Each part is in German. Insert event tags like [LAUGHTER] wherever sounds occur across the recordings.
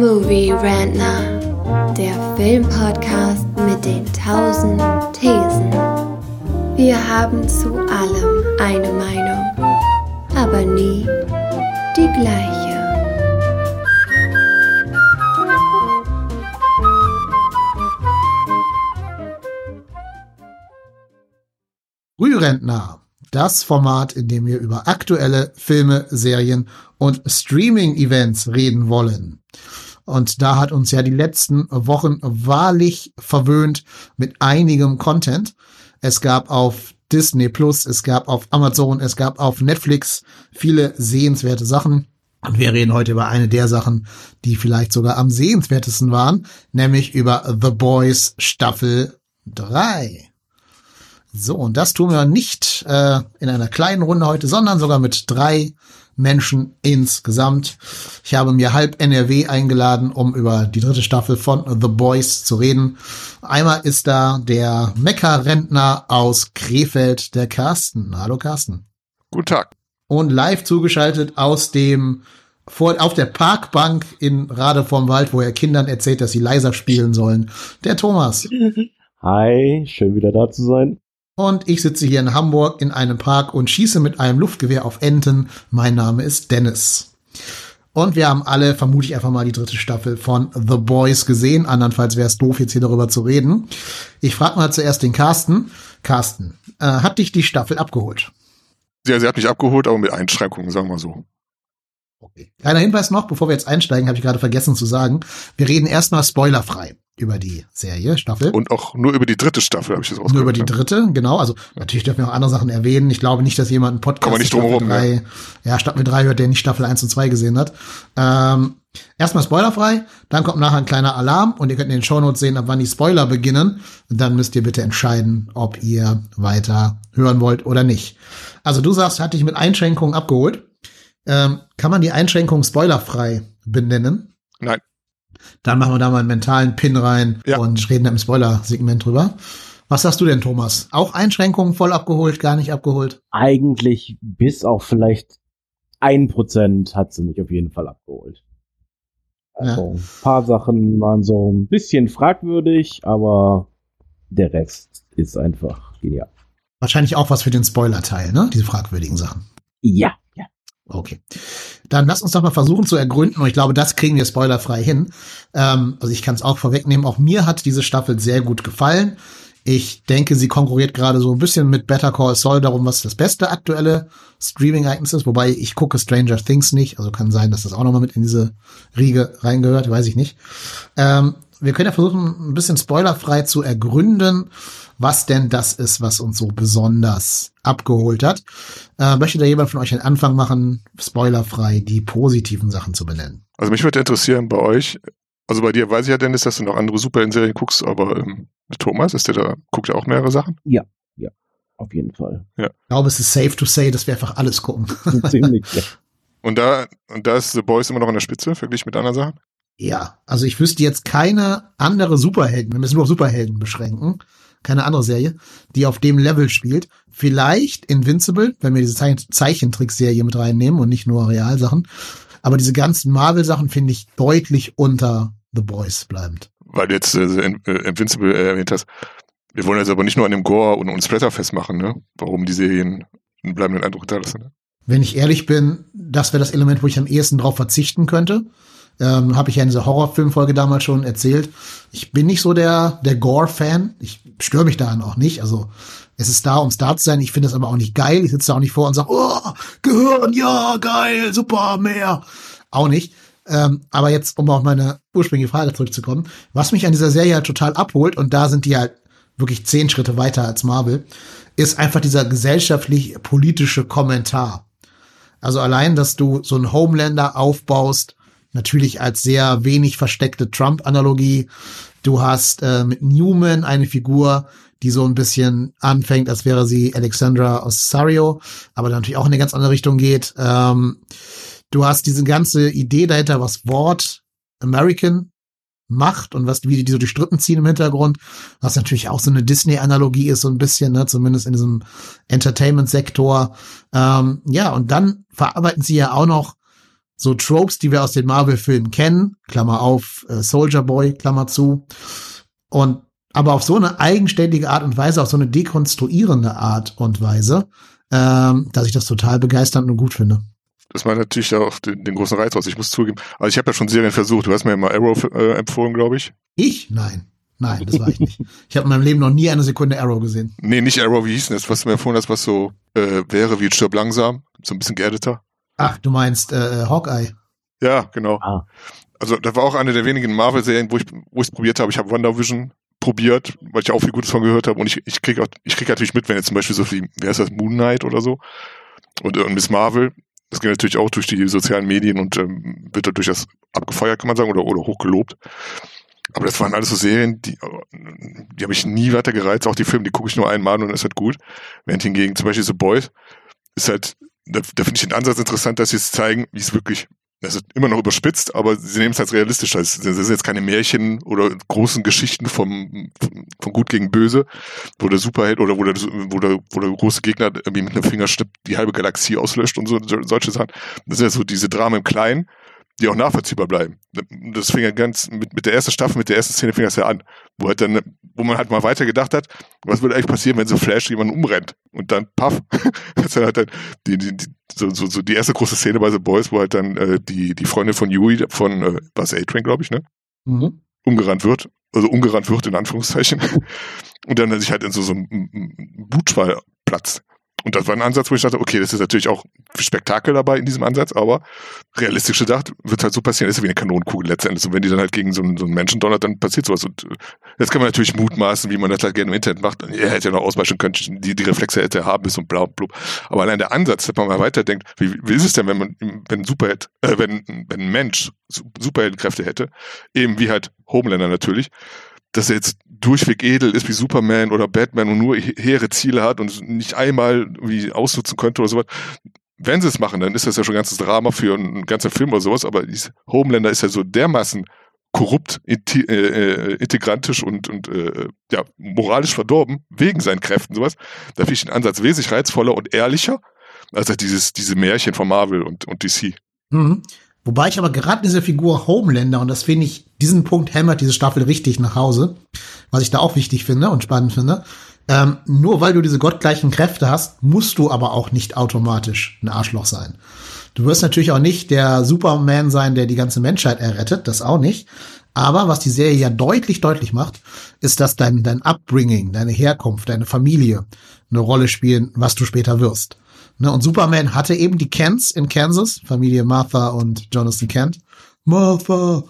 Movie Rantner, der Filmpodcast mit den tausend Thesen. Wir haben zu allem eine Meinung, aber nie die gleiche. Frührentner, das Format, in dem wir über aktuelle Filme, Serien und Streaming-Events reden wollen. Und da hat uns ja die letzten Wochen wahrlich verwöhnt mit einigem Content. Es gab auf Disney Plus, es gab auf Amazon, es gab auf Netflix viele sehenswerte Sachen. Und wir reden heute über eine der Sachen, die vielleicht sogar am sehenswertesten waren, nämlich über The Boys Staffel 3. So, und das tun wir nicht äh, in einer kleinen Runde heute, sondern sogar mit drei Menschen insgesamt. Ich habe mir halb NRW eingeladen, um über die dritte Staffel von The Boys zu reden. Einmal ist da der Mecker-Rentner aus Krefeld, der Carsten. Hallo Carsten. Guten Tag. Und live zugeschaltet aus dem vor, auf der Parkbank in Rade vorm Wald, wo er Kindern erzählt, dass sie leiser spielen sollen. Der Thomas. [LAUGHS] Hi, schön wieder da zu sein. Und ich sitze hier in Hamburg in einem Park und schieße mit einem Luftgewehr auf Enten. Mein Name ist Dennis. Und wir haben alle, vermute ich einfach mal, die dritte Staffel von The Boys gesehen. Andernfalls wäre es doof, jetzt hier darüber zu reden. Ich frage mal zuerst den Carsten. Carsten, äh, hat dich die Staffel abgeholt? Ja, sie hat mich abgeholt, aber mit Einschränkungen, sagen wir so. Okay. Kleiner Hinweis noch, bevor wir jetzt einsteigen, habe ich gerade vergessen zu sagen. Wir reden erstmal spoilerfrei über die Serie, Staffel. Und auch nur über die dritte Staffel habe ich das ausgehört. Nur über die dritte, genau. Also natürlich dürfen wir auch andere Sachen erwähnen. Ich glaube nicht, dass jemand einen Podcast nicht drum herum, drei, ja. ja, Staffel 3 hört, der nicht Staffel 1 und 2 gesehen hat. Ähm, erstmal spoilerfrei, dann kommt nachher ein kleiner Alarm und ihr könnt in den Shownotes sehen, ab wann die Spoiler beginnen. Und dann müsst ihr bitte entscheiden, ob ihr weiter hören wollt oder nicht. Also du sagst, hat dich mit Einschränkungen abgeholt. Ähm, kann man die Einschränkungen spoilerfrei benennen? Nein. Dann machen wir da mal einen mentalen Pin rein ja. und reden im Spoiler-Segment drüber. Was sagst du denn, Thomas? Auch Einschränkungen voll abgeholt, gar nicht abgeholt? Eigentlich bis auf vielleicht ein Prozent hat sie mich auf jeden Fall abgeholt. Also ja. ein paar Sachen waren so ein bisschen fragwürdig, aber der Rest ist einfach genial. Wahrscheinlich auch was für den Spoiler-Teil, ne? Diese fragwürdigen Sachen. Ja. Okay. Dann lass uns doch mal versuchen zu ergründen, und ich glaube, das kriegen wir spoilerfrei hin. Ähm, also ich kann es auch vorwegnehmen, auch mir hat diese Staffel sehr gut gefallen. Ich denke, sie konkurriert gerade so ein bisschen mit Better Call Saul darum, was das beste aktuelle Streaming-Ereignis ist. Wobei ich gucke Stranger Things nicht, also kann sein, dass das auch nochmal mit in diese Riege reingehört, weiß ich nicht. Ähm, wir können ja versuchen, ein bisschen spoilerfrei zu ergründen, was denn das ist, was uns so besonders abgeholt hat. Äh, möchte da jemand von euch einen Anfang machen, spoilerfrei die positiven Sachen zu benennen? Also mich würde interessieren bei euch, also bei dir weiß ich ja, Dennis, dass du noch andere Superhelden-Serien guckst, aber ähm, Thomas, ist der da, guckt ja auch mehrere Sachen? Ja, ja, auf jeden Fall. Ja. Ich glaube, es ist safe to say, dass wir einfach alles gucken. Ziemlich, ja. Und da, und da ist The Boys immer noch an der Spitze, verglichen mit anderen Sachen? Ja, also ich wüsste jetzt keine andere Superhelden, wir müssen nur auf Superhelden beschränken, keine andere Serie, die auf dem Level spielt. Vielleicht Invincible, wenn wir diese Zeichentrickserie mit reinnehmen und nicht nur Realsachen. Aber diese ganzen Marvel-Sachen finde ich deutlich unter The Boys bleibend. Weil du jetzt äh, äh Invincible äh, erwähnt hast. Wir wollen jetzt aber nicht nur an dem Gore und, und Splatter festmachen, ne? Warum die Serien einen bleibenden Eindruck hinterlassen. Ne? Wenn ich ehrlich bin, das wäre das Element, wo ich am ehesten drauf verzichten könnte. Ähm, Habe ich ja in dieser Horrorfilmfolge damals schon erzählt. Ich bin nicht so der, der Gore-Fan. Ich störe mich daran auch nicht. Also es ist da, um da zu sein. Ich finde es aber auch nicht geil. Ich sitze da auch nicht vor und sage, oh, Gehirn, ja, geil, super, mehr. Auch nicht. Ähm, aber jetzt, um auf meine ursprüngliche Frage zurückzukommen, was mich an dieser Serie halt total abholt, und da sind die halt wirklich zehn Schritte weiter als Marvel, ist einfach dieser gesellschaftlich-politische Kommentar. Also allein, dass du so einen Homelander aufbaust, natürlich als sehr wenig versteckte Trump-Analogie. Du hast äh, mit Newman eine Figur, die so ein bisschen anfängt, als wäre sie Alexandra Ossario, aber natürlich auch in eine ganz andere Richtung geht. Ähm, du hast diese ganze Idee dahinter, was Wort American macht und was wie die so die Strippen ziehen im Hintergrund, was natürlich auch so eine Disney-Analogie ist, so ein bisschen, ne, zumindest in diesem Entertainment-Sektor. Ähm, ja, und dann verarbeiten sie ja auch noch so Tropes, die wir aus den Marvel-Filmen kennen, Klammer auf, äh, Soldier Boy, Klammer zu. Und aber auf so eine eigenständige Art und Weise, auf so eine dekonstruierende Art und Weise, ähm, dass ich das total begeisternd und gut finde. Das war natürlich auch den, den großen Reiz aus. Ich muss zugeben, also ich habe ja schon Serien versucht. Du hast mir ja mal Arrow äh, empfohlen, glaube ich. Ich? Nein. Nein, das war ich nicht. Ich habe in meinem Leben noch nie eine Sekunde Arrow gesehen. Nee, nicht Arrow, wie hieß denn das, was du mir empfohlen hast, was so äh, wäre wie Stirb langsam, so ein bisschen geerdeter. Ach, du meinst äh, Hawkeye. Ja, genau. Ah. Also das war auch eine der wenigen Marvel-Serien, wo ich wo ich probiert habe. Ich habe WandaVision probiert, weil ich auch viel Gutes von gehört habe. Und ich, ich kriege ich krieg natürlich mit, wenn jetzt zum Beispiel so viel, wie heißt das, Moon Knight oder so und, und Miss Marvel, das geht natürlich auch durch die sozialen Medien und ähm, wird dadurch das abgefeuert, kann man sagen, oder, oder hochgelobt. Aber das waren alles so Serien, die, die habe ich nie weiter gereizt. Auch die Filme, die gucke ich nur einmal und dann ist halt gut. Während hingegen zum Beispiel The Boys ist halt, da, da finde ich den Ansatz interessant, dass sie es zeigen, wie es wirklich das ist immer noch überspitzt, aber sie nehmen es als realistisch. Das sind jetzt keine Märchen oder großen Geschichten vom, von gut gegen böse, wo der Superheld oder wo der, wo der, wo der große Gegner irgendwie mit einem Fingerschnipp die halbe Galaxie auslöscht und so, solche Sachen. Das sind ja so diese Dramen im Kleinen die auch nachvollziehbar bleiben. Das fing ja ganz, mit, mit der ersten Staffel, mit der ersten Szene fing das ja an, wo halt dann, wo man halt mal weiter gedacht hat, was würde eigentlich passieren, wenn so Flash jemanden umrennt und dann paff, [LAUGHS] das halt dann die, die, die, so, so, so die erste große Szene bei The Boys, wo halt dann äh, die, die Freundin von Yui, von äh, was A-Train, glaube ich, ne? Mhm. Umgerannt wird, also umgerannt wird in Anführungszeichen. [LAUGHS] und dann sich halt in so, so einem Blutschwall platzt. Und das war ein Ansatz, wo ich dachte, okay, das ist natürlich auch Spektakel dabei in diesem Ansatz, aber realistisch gedacht wird halt so passieren, ist wie eine Kanonenkugel letztendlich. Und wenn die dann halt gegen so einen, so einen Menschen donnert, dann passiert sowas. Und äh, jetzt kann man natürlich mutmaßen, wie man das halt gerne im Internet macht. Er hätte ja noch ausweichen können, die, die Reflexe hätte er haben bis und bla, bla. Aber allein der Ansatz, dass man mal weiterdenkt, wie, wie ist es denn, wenn man, wenn Superheld, äh, wenn, wenn ein Mensch Superheldenkräfte hätte, eben wie halt Homelander natürlich, dass er jetzt durchweg edel ist wie Superman oder Batman und nur hehre Ziele hat und nicht einmal wie ausnutzen könnte oder sowas. Wenn sie es machen, dann ist das ja schon ein ganzes Drama für einen ganzen Film oder sowas, aber Homelander ist ja so dermaßen korrupt, äh, äh, integrantisch und, und äh, ja, moralisch verdorben, wegen seinen Kräften sowas. Da finde ich den Ansatz wesentlich reizvoller und ehrlicher, als halt dieses, diese Märchen von Marvel und, und DC. Mhm. Wobei ich aber gerade diese Figur Homelander, und das finde ich, diesen Punkt hämmert diese Staffel richtig nach Hause, was ich da auch wichtig finde und spannend finde. Ähm, nur weil du diese gottgleichen Kräfte hast, musst du aber auch nicht automatisch ein Arschloch sein. Du wirst natürlich auch nicht der Superman sein, der die ganze Menschheit errettet, das auch nicht. Aber was die Serie ja deutlich, deutlich macht, ist, dass dein, dein Upbringing, deine Herkunft, deine Familie eine Rolle spielen, was du später wirst. Ne, und Superman hatte eben die Kents in Kansas, Familie Martha und Jonathan Kent. Martha.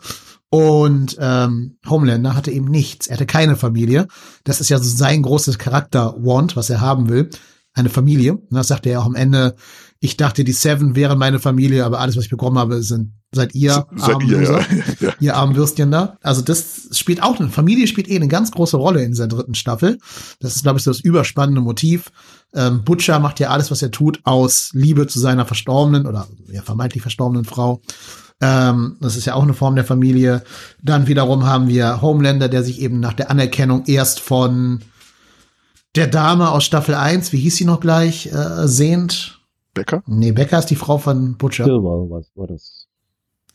Und ähm, Homelander hatte eben nichts. Er hatte keine Familie. Das ist ja so sein großes Charakter-Want, was er haben will. Eine Familie. Und das sagte er auch am Ende. Ich dachte, die Seven wären meine Familie, aber alles, was ich bekommen habe, sind seid ihr, seid armen ihr, ja. [LAUGHS] ja. ihr armen Würstchen da. Also das spielt auch, eine Familie spielt eh eine ganz große Rolle in dieser dritten Staffel. Das ist, glaube ich, so das überspannende Motiv. Ähm, Butcher macht ja alles, was er tut, aus Liebe zu seiner verstorbenen oder ja, vermeintlich verstorbenen Frau. Ähm, das ist ja auch eine Form der Familie. Dann wiederum haben wir Homelander, der sich eben nach der Anerkennung erst von der Dame aus Staffel 1, wie hieß sie noch gleich, äh, sehnt. Becker? Nee, Becker ist die Frau von Butcher. Silver, was war das?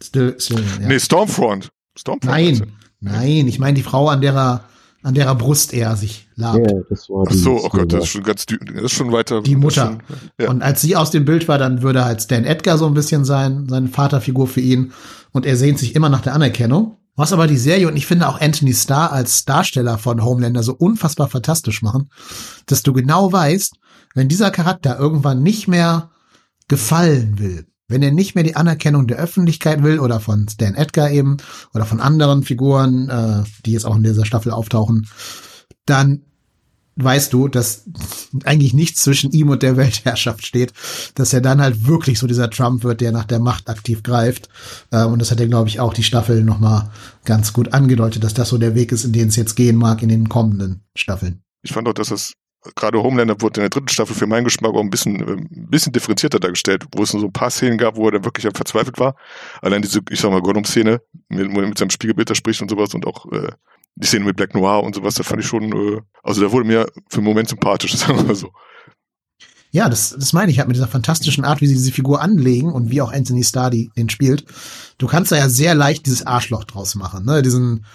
Still, still, ja. Nee, Stormfront. Stormfront. Nein, nein, ich meine die Frau, an derer an derer Brust er sich labt. Ja, das war Ach so, oh Gott, das ist schon ganz, das ist schon weiter. Die Mutter. Schon, ja. Und als sie aus dem Bild war, dann würde halt Stan Edgar so ein bisschen sein, seine Vaterfigur für ihn. Und er sehnt sich immer nach der Anerkennung. Was aber die Serie und ich finde auch Anthony Starr als Darsteller von Homelander so unfassbar fantastisch machen, dass du genau weißt, wenn dieser Charakter irgendwann nicht mehr gefallen will, wenn er nicht mehr die Anerkennung der Öffentlichkeit will oder von Stan Edgar eben oder von anderen Figuren, äh, die jetzt auch in dieser Staffel auftauchen, dann weißt du, dass eigentlich nichts zwischen ihm und der Weltherrschaft steht, dass er dann halt wirklich so dieser Trump wird, der nach der Macht aktiv greift. Ähm, und das hat er, glaube ich, auch die Staffel nochmal ganz gut angedeutet, dass das so der Weg ist, in den es jetzt gehen mag in den kommenden Staffeln. Ich fand auch, dass es gerade Homelander wurde in der dritten Staffel für meinen Geschmack auch ein bisschen, äh, ein bisschen differenzierter dargestellt, wo es nur so ein paar Szenen gab, wo er dann wirklich verzweifelt war. Allein diese, ich sag mal, Gollum-Szene, er mit seinem Spiegelbild da spricht und sowas und auch äh, die Szene mit Black Noir und sowas, da fand ich schon, äh, also da wurde mir für einen Moment sympathisch, [LAUGHS] sagen wir mal so. Ja, das, das meine ich halt mit dieser fantastischen Art, wie sie diese Figur anlegen und wie auch Anthony Starr den spielt. Du kannst da ja sehr leicht dieses Arschloch draus machen, ne? Diesen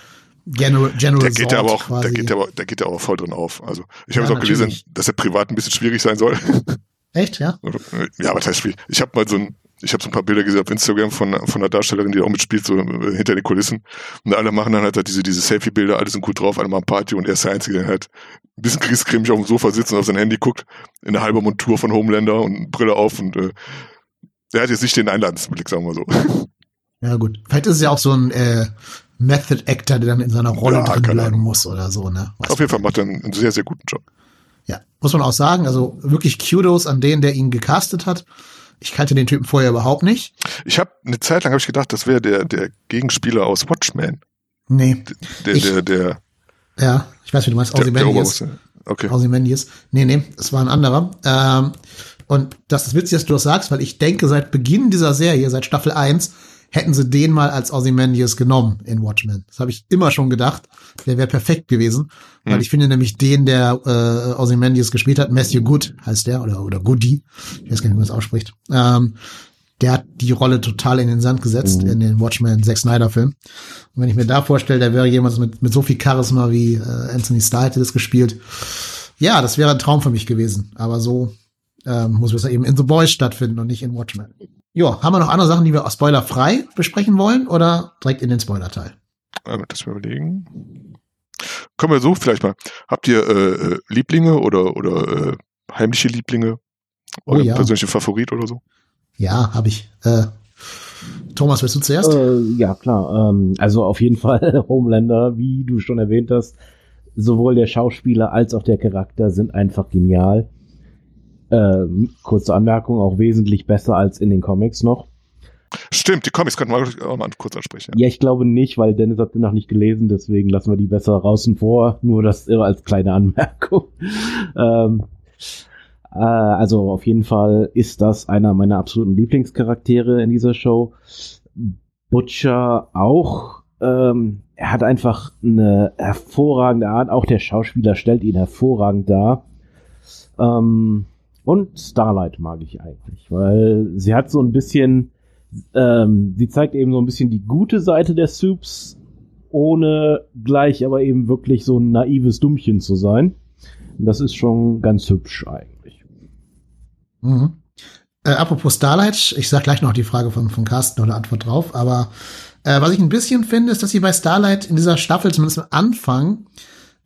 General, General der geht ja aber auch, quasi. der geht ja aber, der geht ja auch voll drin auf. Also ich habe ja, auch gelesen, dass er privat ein bisschen schwierig sein soll. [LAUGHS] Echt, ja? Ja, aber das heißt schwierig. Ich habe mal so ein, ich habe so ein paar Bilder gesehen auf Instagram von, von einer Darstellerin, die auch mitspielt, so äh, hinter den Kulissen. Und alle machen dann halt diese, diese Selfie-Bilder, alle sind gut drauf, alle machen Party und er ist der Einzige, der halt ein bisschen kriegscremig auf dem Sofa sitzt und auf sein Handy guckt, in einer halben Montur von Homelander und Brille auf und äh, der hat jetzt nicht den Einladensblick, sagen wir so. Ja, gut. Vielleicht ist es ja auch so ein äh, Method Actor, der dann in seiner Rolle ja, drin bleiben Ahnung. muss oder so, ne? Auf jeden Fall macht er einen sehr, sehr guten Job. Ja, muss man auch sagen, also wirklich Kudos an den, der ihn gecastet hat. Ich kannte den Typen vorher überhaupt nicht. Ich habe eine Zeit lang habe ich gedacht, das wäre der der Gegenspieler aus Watchmen. Nee. Der ich, der der Ja, ich weiß, wie du meinst, Ozymandias. Okay. Ozymandias. Nee, nee, es war ein anderer. Ähm, und das ist witzig, dass du das sagst, weil ich denke, seit Beginn dieser Serie, seit Staffel 1, hätten sie den mal als Ozymandias genommen in Watchmen. Das habe ich immer schon gedacht. Der wäre perfekt gewesen, weil hm. ich finde nämlich den, der äh, Ozymandias gespielt hat, Matthew Good heißt der oder oder Goody, ich weiß gar nicht, wie man das ausspricht. Ähm, der hat die Rolle total in den Sand gesetzt mhm. in den Watchmen Zack Snyder Film. Und wenn ich mir da vorstelle, der wäre jemand mit mit so viel Charisma wie äh, Anthony Starr hätte das gespielt. Ja, das wäre ein Traum für mich gewesen. Aber so ähm, muss es eben in The Boys stattfinden und nicht in Watchmen. Ja, haben wir noch andere Sachen, die wir spoilerfrei besprechen wollen oder direkt in den Spoiler-Teil? Ähm, das wir überlegen. Können wir so vielleicht mal. Habt ihr äh, äh Lieblinge oder, oder äh, heimliche Lieblinge? Oder oh, ja. persönliche Favorit oder so? Ja, habe ich. Äh, Thomas, willst du zuerst? Äh, ja, klar. Ähm, also auf jeden [LAUGHS] Fall Homelander, wie du schon erwähnt hast. Sowohl der Schauspieler als auch der Charakter sind einfach genial. Ähm, kurze Anmerkung, auch wesentlich besser als in den Comics noch. Stimmt, die Comics könnten wir auch mal kurz ansprechen. Ja. ja, ich glaube nicht, weil Dennis hat sie noch nicht gelesen, deswegen lassen wir die besser draußen vor. Nur das als kleine Anmerkung. [LAUGHS] ähm, äh, also auf jeden Fall ist das einer meiner absoluten Lieblingscharaktere in dieser Show. Butcher auch. Ähm, er hat einfach eine hervorragende Art. Auch der Schauspieler stellt ihn hervorragend dar. Ähm, und Starlight mag ich eigentlich, weil sie hat so ein bisschen, ähm, sie zeigt eben so ein bisschen die gute Seite der Soups, ohne gleich aber eben wirklich so ein naives Dummchen zu sein. Und das ist schon ganz hübsch eigentlich. Mhm. Äh, apropos Starlight, ich sag gleich noch die Frage von, von Carsten oder Antwort drauf, aber äh, was ich ein bisschen finde, ist, dass sie bei Starlight in dieser Staffel zumindest am Anfang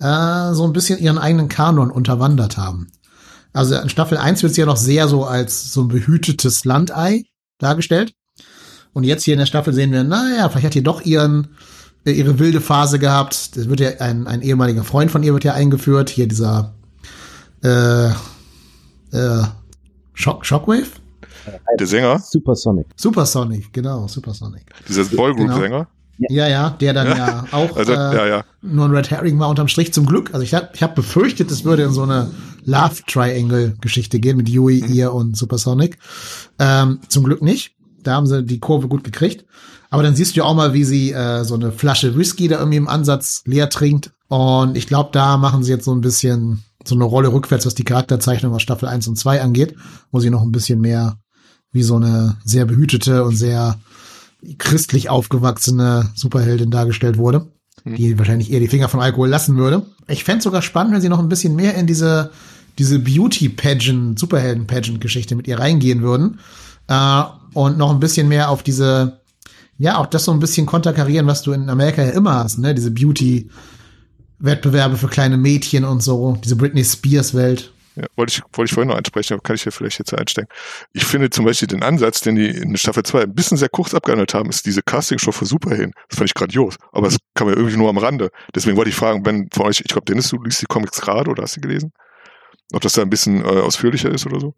äh, so ein bisschen ihren eigenen Kanon unterwandert haben. Also in Staffel 1 wird sie ja noch sehr so als so ein behütetes Landei dargestellt. Und jetzt hier in der Staffel sehen wir, naja, vielleicht hat sie doch ihren, äh, ihre wilde Phase gehabt. Das wird ja ein, ein ehemaliger Freund von ihr wird ja eingeführt. Hier dieser äh, äh, Shock, Shockwave? Der Sänger? Supersonic. Supersonic, genau, Supersonic. Dieser Boygroup-Sänger? Genau. Ja, ja, der dann ja, ja [LAUGHS] auch also, äh, ja, ja. nur ein Red Herring war unterm Strich zum Glück. Also ich habe ich hab befürchtet, es würde in so eine Love Triangle Geschichte gehen mit Yui, mhm. ihr und Supersonic. Ähm, zum Glück nicht. Da haben sie die Kurve gut gekriegt. Aber dann siehst du ja auch mal, wie sie äh, so eine Flasche Whisky da irgendwie im Ansatz leer trinkt. Und ich glaube, da machen sie jetzt so ein bisschen so eine Rolle rückwärts, was die Charakterzeichnung aus Staffel 1 und 2 angeht, wo sie noch ein bisschen mehr wie so eine sehr behütete und sehr christlich aufgewachsene Superheldin dargestellt wurde, mhm. die wahrscheinlich eher die Finger vom Alkohol lassen würde. Ich fände sogar spannend, wenn sie noch ein bisschen mehr in diese, diese Beauty-Pageant, Superhelden-Pageant-Geschichte mit ihr reingehen würden. Äh, und noch ein bisschen mehr auf diese, ja, auch das so ein bisschen konterkarieren, was du in Amerika ja immer hast, ne? Diese Beauty- Wettbewerbe für kleine Mädchen und so, diese Britney Spears Welt. Ja, wollte ich, wollte ich vorhin noch ansprechen, aber kann ich ja vielleicht jetzt einsteigen. Ich finde zum Beispiel den Ansatz, den die in Staffel 2 ein bisschen sehr kurz abgehandelt haben, ist diese Castingshow für Superhelden. Das fand ich grandios. Aber das kann man irgendwie nur am Rande. Deswegen wollte ich fragen, wenn von euch, ich glaube, Dennis, du liest die Comics gerade oder hast du gelesen? Ob das da ein bisschen äh, ausführlicher ist oder so?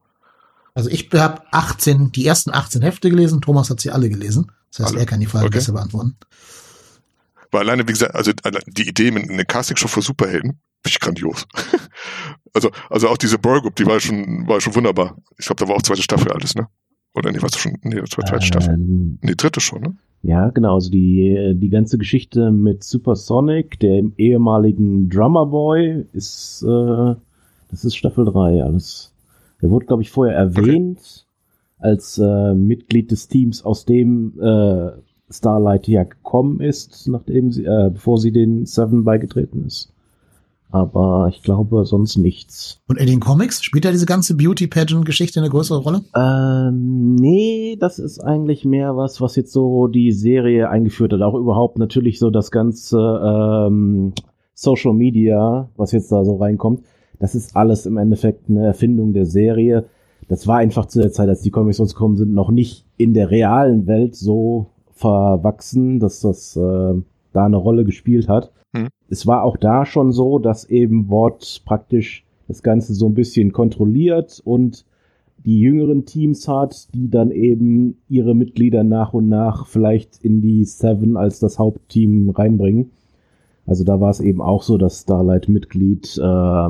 Also ich habe 18, die ersten 18 Hefte gelesen, Thomas hat sie alle gelesen. Das heißt, alle. er kann die Frage okay. besser beantworten. Weil alleine, wie gesagt, also die Idee mit einer Castingshow für Superhelden, finde ich grandios. [LAUGHS] also, also auch diese Burr Group, die war schon, war schon wunderbar. Ich glaube, da war auch zweite Staffel alles, ne? Oder nee, warst du schon, nee, zweite ähm, Staffel. Nee, dritte schon, ne? Ja, genau, also die, die ganze Geschichte mit Supersonic, dem ehemaligen Drummer Boy, ist, äh, das ist Staffel 3, alles. Er wurde, glaube ich, vorher erwähnt okay. als äh, Mitglied des Teams, aus dem äh, Starlight ja gekommen ist, nachdem sie, äh, bevor sie den Seven beigetreten ist. Aber ich glaube sonst nichts. Und in den Comics spielt da diese ganze Beauty Pageant Geschichte eine größere Rolle? Ähm, nee, das ist eigentlich mehr was, was jetzt so die Serie eingeführt hat. Auch überhaupt natürlich so das ganze ähm, Social Media, was jetzt da so reinkommt. Das ist alles im Endeffekt eine Erfindung der Serie. Das war einfach zu der Zeit, als die Comics rausgekommen sind, noch nicht in der realen Welt so verwachsen, dass das äh, da eine Rolle gespielt hat. Hm. Es war auch da schon so, dass eben Wort praktisch das Ganze so ein bisschen kontrolliert und die jüngeren Teams hat, die dann eben ihre Mitglieder nach und nach vielleicht in die Seven als das Hauptteam reinbringen. Also da war es eben auch so, dass Starlight Mitglied äh,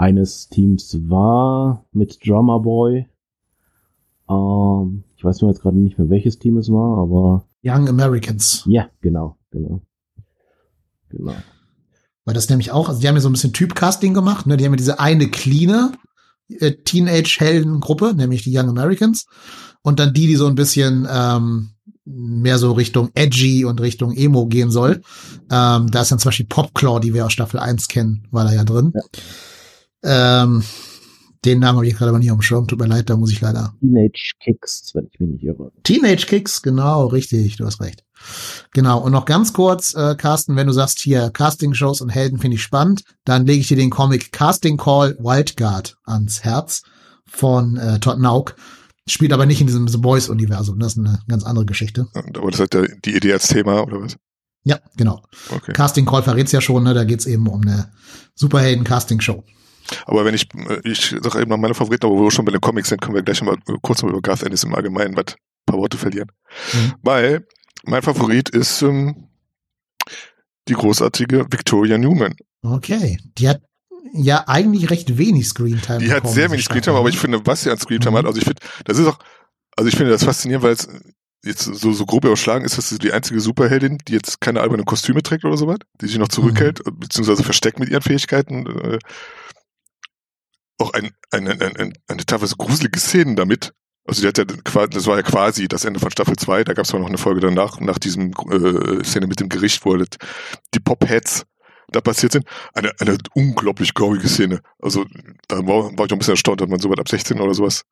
eines Teams war mit Drummer Boy. Ähm, ich weiß nur jetzt gerade nicht mehr, welches Team es war, aber. Young Americans. Ja, genau, genau. Genau. Weil das nämlich auch, also die haben ja so ein bisschen Typcasting gemacht, ne? Die haben ja diese eine cleane äh, Teenage-Helden-Gruppe, nämlich die Young Americans. Und dann die, die so ein bisschen ähm, mehr so Richtung Edgy und Richtung Emo gehen soll. Ähm, da ist dann zum Beispiel Popclaw, die wir aus Staffel 1 kennen, war da ja drin. Ja. Ähm, den Namen habe ich gerade aber nicht auf dem Schirm. Tut mir leid, da muss ich leider. Teenage Kicks, wenn ich mich nicht irre. Teenage Kicks, genau, richtig, du hast recht. Genau, und noch ganz kurz, äh, Carsten, wenn du sagst hier Casting-Shows und Helden finde ich spannend, dann lege ich dir den Comic Casting Call Wildguard ans Herz von äh, Todd Nauk. Spielt aber nicht in diesem The Boys-Universum, das ist eine ganz andere Geschichte. Aber das hat ja die Idee als Thema, oder was? Ja, genau. Okay. Casting Call verrät's ja schon, ne? Da geht's eben um eine Superhelden-Casting-Show. Aber wenn ich, äh, ich sage eben noch meine Favoriten, aber wo wir schon bei den Comics sind, können wir gleich mal kurz mal über Garth Ennis im Allgemeinen was paar Worte verlieren. Mhm. Weil mein Favorit ist ähm, die großartige Victoria Newman. Okay, die hat ja eigentlich recht wenig Screentime. Die hat sehr wenig Screentime, aber ich finde, was sie an Screentime mhm. hat, also ich finde, das ist auch, also ich finde das faszinierend, weil es jetzt so, so grob überschlagen ist, dass sie die einzige Superheldin, die jetzt keine albernen Kostüme trägt oder sowas, die sich noch zurückhält, mhm. beziehungsweise versteckt mit ihren Fähigkeiten. Äh, auch ein, ein, ein, ein, eine teilweise gruselige Szenen damit. Also die hat ja quasi, das war ja quasi das Ende von Staffel 2, da gab es noch eine Folge danach, nach diesem äh, Szene mit dem Gericht, wo halt die Pop-Heads da passiert sind. Eine, eine unglaublich gorige Szene. Also da war, war ich auch ein bisschen erstaunt, dass man sowas ab 16 oder sowas.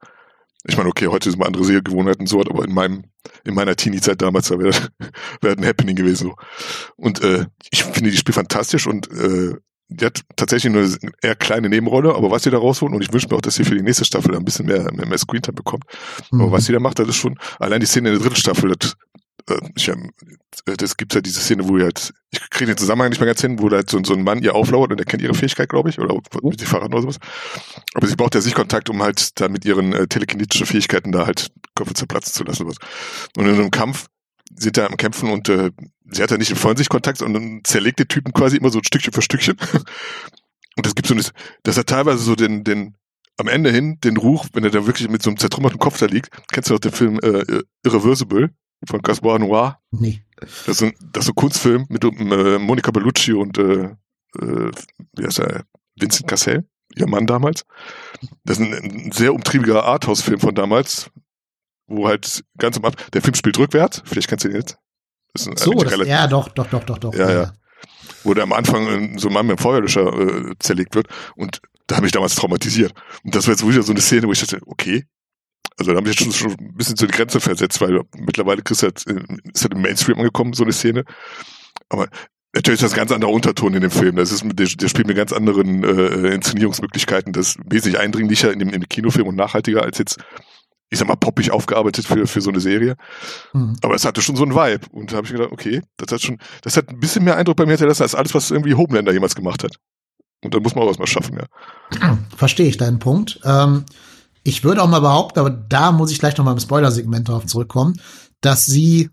Ich meine, okay, heute sind mal andere Sehgewohnheiten so, aber in meinem, in meiner Teenie-Zeit damals, da wäre [LAUGHS] wär ein Happening gewesen. So. Und äh, ich finde die Spiel fantastisch und äh, die hat tatsächlich eine eher kleine Nebenrolle, aber was sie da rausholt, und ich wünsche mir auch, dass sie für die nächste Staffel ein bisschen mehr, mehr, mehr Screentime bekommt. Mhm. Aber was sie da macht, das ist schon, allein die Szene in der dritten Staffel, das, äh, ich, das gibt halt diese Szene, wo ihr halt, ich kriege den Zusammenhang nicht mehr ganz hin, wo halt so, so ein Mann ihr auflauert und er kennt ihre Fähigkeit, glaube ich, oder mhm. sie verraten oder sowas. Aber sie braucht ja Sichtkontakt, um halt da mit ihren äh, telekinetischen Fähigkeiten da halt Köpfe zerplatzen zu lassen. Was. Und in einem Kampf sind da am Kämpfen und äh, sie hat ja nicht im Vollsichtkontakt, sondern zerlegt den Typen quasi immer so Stückchen für Stückchen. [LAUGHS] Und das gibt so eine, das hat teilweise so den, den, am Ende hin, den Ruch, wenn er da wirklich mit so einem zertrümmerten Kopf da liegt. Kennst du auch den Film äh, Irreversible von Gaspar Noir? Nee. Das ist ein, das ist ein Kunstfilm mit äh, Monica Bellucci und äh, äh, wie heißt er? Vincent Cassel, ihr Mann damals. Das ist ein, ein sehr umtriebiger Arthouse-Film von damals, wo halt ganz am Anfang, der Film spielt rückwärts, vielleicht kennst du den jetzt. Das ist so, das, ja, doch, doch, doch, doch, doch. Ja, ja. Wo der am Anfang so ein Mann mit dem Feuerlöscher äh, zerlegt wird und da habe ich damals traumatisiert. Und das war jetzt wieder so eine Szene, wo ich dachte, okay, also da habe ich jetzt schon, schon ein bisschen zu die Grenze versetzt, weil mittlerweile ist halt, ist halt im Mainstream angekommen, so eine Szene. Aber natürlich ist das ein ganz anderer Unterton in dem Film. Das ist, der, der spielt mit ganz anderen äh, Inszenierungsmöglichkeiten. Das ist wesentlich eindringlicher in dem, in dem Kinofilm und nachhaltiger als jetzt ich sag mal, poppig aufgearbeitet für, für so eine Serie. Mhm. Aber es hatte schon so einen Vibe. Und da habe ich gedacht, okay, das hat schon, das hat ein bisschen mehr Eindruck bei mir hinterlassen als alles, was irgendwie Homelander jemals gemacht hat. Und dann muss man auch was mal schaffen, ja. Verstehe ich deinen Punkt. Ähm, ich würde auch mal behaupten, aber da muss ich gleich noch mal im Spoiler-Segment drauf zurückkommen, dass sie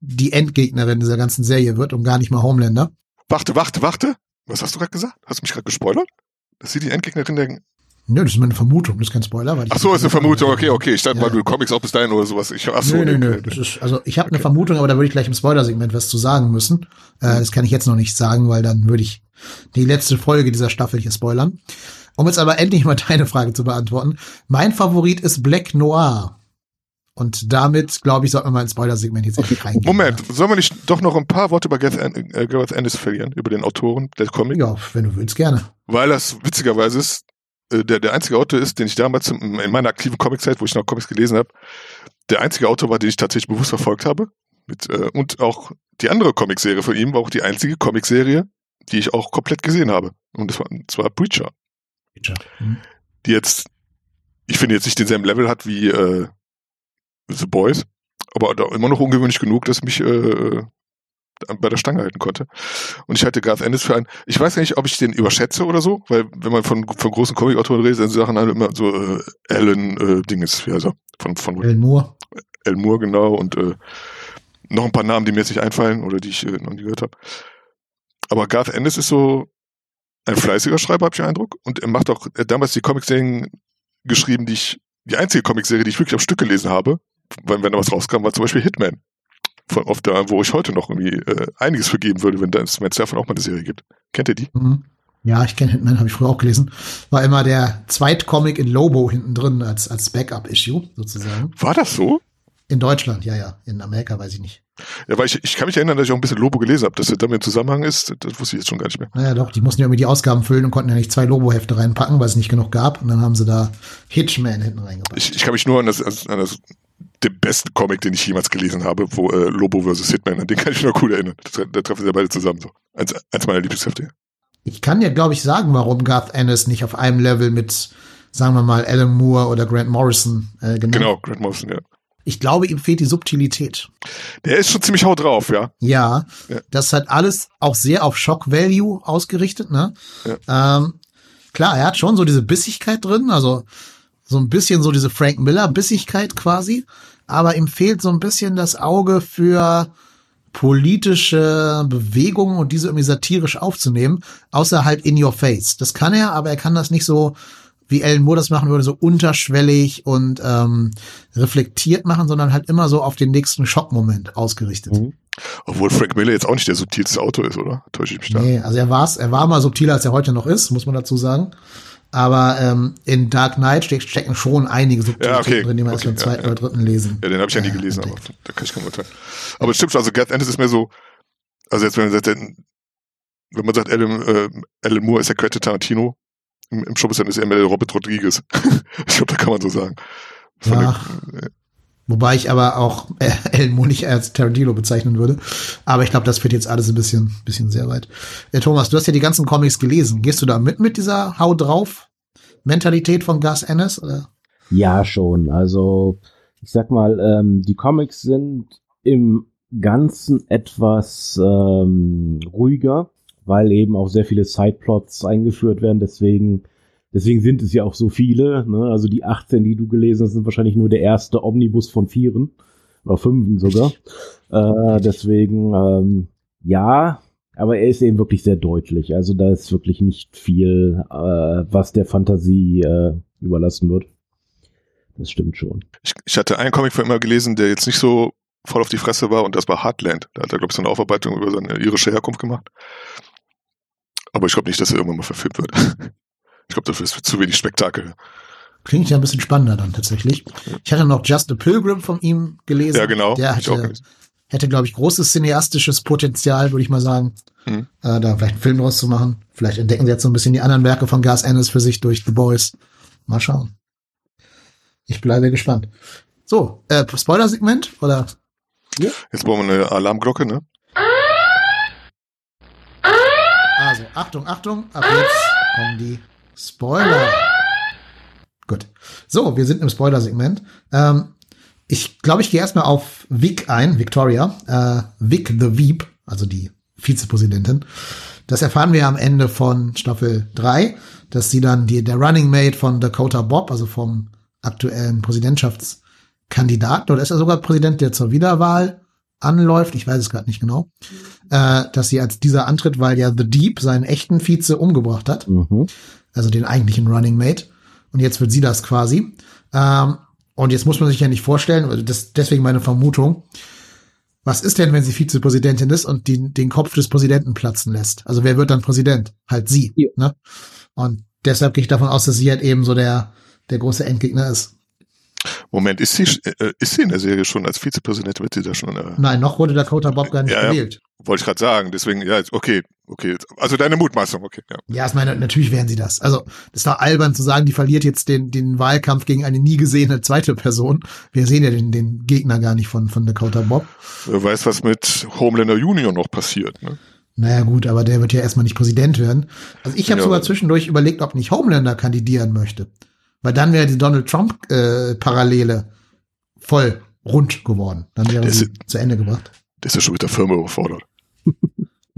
die Endgegnerin dieser ganzen Serie wird und gar nicht mal Homelander. Warte, warte, warte. Was hast du gerade gesagt? Hast du mich gerade gespoilert? Dass sie die Endgegnerin der Nö, das ist meine Vermutung, das ist kein Spoiler. Weil ach so, ist eine Vermutung, okay, okay. Ich dachte ja. mal, du Comics auch bis dahin oder sowas. Ich, ach so, nö, nö, nö. Das ist, also ich habe okay. eine Vermutung, aber da würde ich gleich im Spoiler-Segment was zu sagen müssen. Äh, das kann ich jetzt noch nicht sagen, weil dann würde ich die letzte Folge dieser Staffel hier spoilern. Um jetzt aber endlich mal [LAUGHS] deine Frage zu beantworten. Mein Favorit ist Black Noir. Und damit, glaube ich, sollten wir mal ins Spoiler-Segment jetzt endlich reingehen. Moment, sollen wir nicht doch noch ein paar Worte über Gareth, äh, Gareth Ennis verlieren, über den Autoren der Comic? Ja, wenn du willst, gerne. Weil das witzigerweise ist, der, der einzige Autor ist, den ich damals in meiner aktiven Comic-Zeit, wo ich noch Comics gelesen habe, der einzige Autor war, den ich tatsächlich bewusst verfolgt habe. Mit, äh, und auch die andere Comicserie von ihm war auch die einzige Comicserie, die ich auch komplett gesehen habe. Und das war, das war Preacher. Preacher. Mhm. Die jetzt, ich finde jetzt nicht denselben Level hat wie äh, The Boys, aber da immer noch ungewöhnlich genug, dass mich äh, bei der Stange halten konnte. Und ich halte Garth Ennis für einen, ich weiß gar nicht, ob ich den überschätze oder so, weil wenn man von, von großen Comic-Autoren redet, dann sagen alle immer so äh, Alan äh, Dinges, wie er? Von, von Alan Moore. Alan Moore, genau, und äh, noch ein paar Namen, die mir jetzt nicht einfallen oder die ich äh, noch nie gehört habe. Aber Garth Ennis ist so ein fleißiger Schreiber, habe ich den Eindruck. Und er macht auch, er hat damals die Comic-Serien geschrieben, die ich, die einzige Comicserie, die ich wirklich am Stück gelesen habe, wenn, wenn da was rauskam, war zum Beispiel Hitman. Von auf der, wo ich heute noch irgendwie äh, einiges vergeben würde, wenn es davon auch mal eine Serie gibt. Kennt ihr die? Mhm. Ja, ich kenne Hitman, habe ich früher auch gelesen. War immer der Zweitcomic in Lobo hinten drin als, als Backup-Issue sozusagen. War das so? In Deutschland, ja, ja. In Amerika weiß ich nicht. Ja, weil ich, ich kann mich erinnern, dass ich auch ein bisschen Lobo gelesen habe. Dass das damit im Zusammenhang ist, das wusste ich jetzt schon gar nicht mehr. Naja, doch, die mussten ja irgendwie die Ausgaben füllen und konnten ja nicht zwei Lobo-Hefte reinpacken, weil es nicht genug gab. Und dann haben sie da Hitchman hinten reingepackt. Ich, ich kann mich nur an das, an das den besten Comic, den ich jemals gelesen habe, wo äh, Lobo vs. Hitman, an den kann ich mich noch cool erinnern. Da treffen sie ja beide zusammen so. Eins, eins meiner Lieblingshefte. Ich kann dir, glaube ich, sagen, warum Garth Ennis nicht auf einem Level mit, sagen wir mal, Alan Moore oder Grant Morrison äh, genannt. Genau, Grant Morrison, ja. Ich glaube, ihm fehlt die Subtilität. Der ist schon ziemlich haut drauf, ja. Ja, ja. das hat alles auch sehr auf Shock Value ausgerichtet, ne? Ja. Ähm, klar, er hat schon so diese Bissigkeit drin, also so ein bisschen so diese Frank Miller Bissigkeit quasi, aber ihm fehlt so ein bisschen das Auge für politische Bewegungen und diese irgendwie satirisch aufzunehmen, außer halt in your face. Das kann er, aber er kann das nicht so wie Alan Moore das machen würde, so unterschwellig und ähm, reflektiert machen, sondern halt immer so auf den nächsten Schockmoment ausgerichtet. Mhm. Obwohl Frank Miller jetzt auch nicht der subtilste Autor ist, oder? Täusche ich mich da? Nee, also er war's, er war mal subtiler, als er heute noch ist, muss man dazu sagen. Aber ähm, in Dark Knight stecken schon einige Subtilitäten ja, okay. drin, die man okay, erst beim zweiten ja, oder dritten lesen. Ja, den habe ich ja nie gelesen, aber da kann ich kein Urteil. Aber es stimmt schon, also Garth Ennis ist mehr so, also jetzt wenn man sagt, wenn man sagt, Alan, äh, Alan Moore ist der Quentin Tarantino, im, im Showbusiness ist er mehr der Robert Rodriguez. [LAUGHS] ich glaube, da kann man so sagen. Ach, der, wobei ich aber auch äh, [LAUGHS] Alan nicht als Tarantino bezeichnen würde. Aber ich glaube, das führt jetzt alles ein bisschen, bisschen sehr weit. Äh, Thomas, du hast ja die ganzen Comics gelesen. Gehst du da mit mit dieser Hau drauf Mentalität von Gus Ennis? Oder? Ja, schon. Also ich sag mal, ähm, die Comics sind im Ganzen etwas ähm, ruhiger weil eben auch sehr viele Sideplots eingeführt werden. Deswegen, deswegen sind es ja auch so viele. Ne? Also die 18, die du gelesen hast, sind wahrscheinlich nur der erste Omnibus von vieren oder fünfen sogar. Äh, deswegen, ähm, ja, aber er ist eben wirklich sehr deutlich. Also da ist wirklich nicht viel, äh, was der Fantasie äh, überlassen wird. Das stimmt schon. Ich, ich hatte einen Comic von immer gelesen, der jetzt nicht so voll auf die Fresse war und das war Heartland. Da hat er, glaube ich, so eine Aufarbeitung über seine irische Herkunft gemacht. Aber ich glaube nicht, dass er irgendwann mal verfilmt wird. Ich glaube, dafür ist zu wenig Spektakel. Klingt ja ein bisschen spannender dann tatsächlich. Ich hatte noch Just a Pilgrim von ihm gelesen. Ja, genau. Der hatte, hätte, glaube ich, großes cineastisches Potenzial, würde ich mal sagen, hm. äh, da vielleicht einen Film draus zu machen. Vielleicht entdecken sie jetzt so ein bisschen die anderen Werke von Gas Ennis für sich durch The Boys. Mal schauen. Ich bleibe gespannt. So, äh, Spoiler-Segment oder? Ja. Jetzt brauchen wir eine Alarmglocke, ne? Also, Achtung, Achtung, ab jetzt kommen die Spoiler. Gut. So, wir sind im Spoiler-Segment. Ähm, ich glaube, ich gehe erstmal auf Vic ein, Victoria. Äh, Vic the Veep, also die Vizepräsidentin. Das erfahren wir am Ende von Staffel 3, dass sie dann die, der Running Mate von Dakota Bob, also vom aktuellen Präsidentschaftskandidaten, oder ist er sogar Präsident, der zur Wiederwahl anläuft, ich weiß es gerade nicht genau, äh, dass sie als dieser antritt, weil ja The Deep seinen echten Vize umgebracht hat, mhm. Also den eigentlichen Running Mate. Und jetzt wird sie das quasi. Ähm, und jetzt muss man sich ja nicht vorstellen, also das, deswegen meine Vermutung, was ist denn, wenn sie Vizepräsidentin ist und die, den Kopf des Präsidenten platzen lässt? Also wer wird dann Präsident? Halt sie. Ja. Ne? Und deshalb gehe ich davon aus, dass sie halt eben so der, der große Endgegner ist. Moment, ist sie, äh, ist sie in der Serie schon als Vizepräsident? Wird sie da schon? Äh, Nein, noch wurde Dakota Bob gar nicht Ja, ja. gewählt. wollte ich gerade sagen. Deswegen, ja, okay, okay. Also deine Mutmaßung, okay. Ja. Ja, ich meine, natürlich wären sie das. Also, das war albern zu sagen, die verliert jetzt den, den Wahlkampf gegen eine nie gesehene zweite Person. Wir sehen ja den, den Gegner gar nicht von, von Dakota Bob. Wer weiß, was mit Homelander Junior noch passiert. Ne? Naja, gut, aber der wird ja erstmal nicht Präsident werden. Also, ich habe Ja. sogar zwischendurch überlegt, ob nicht Homelander kandidieren möchte. Weil dann wäre die Donald Trump-Parallele voll rund geworden. Dann wäre Das sie ist- zu Ende gebracht. Der ist ja schon mit der Firma überfordert. [LAUGHS]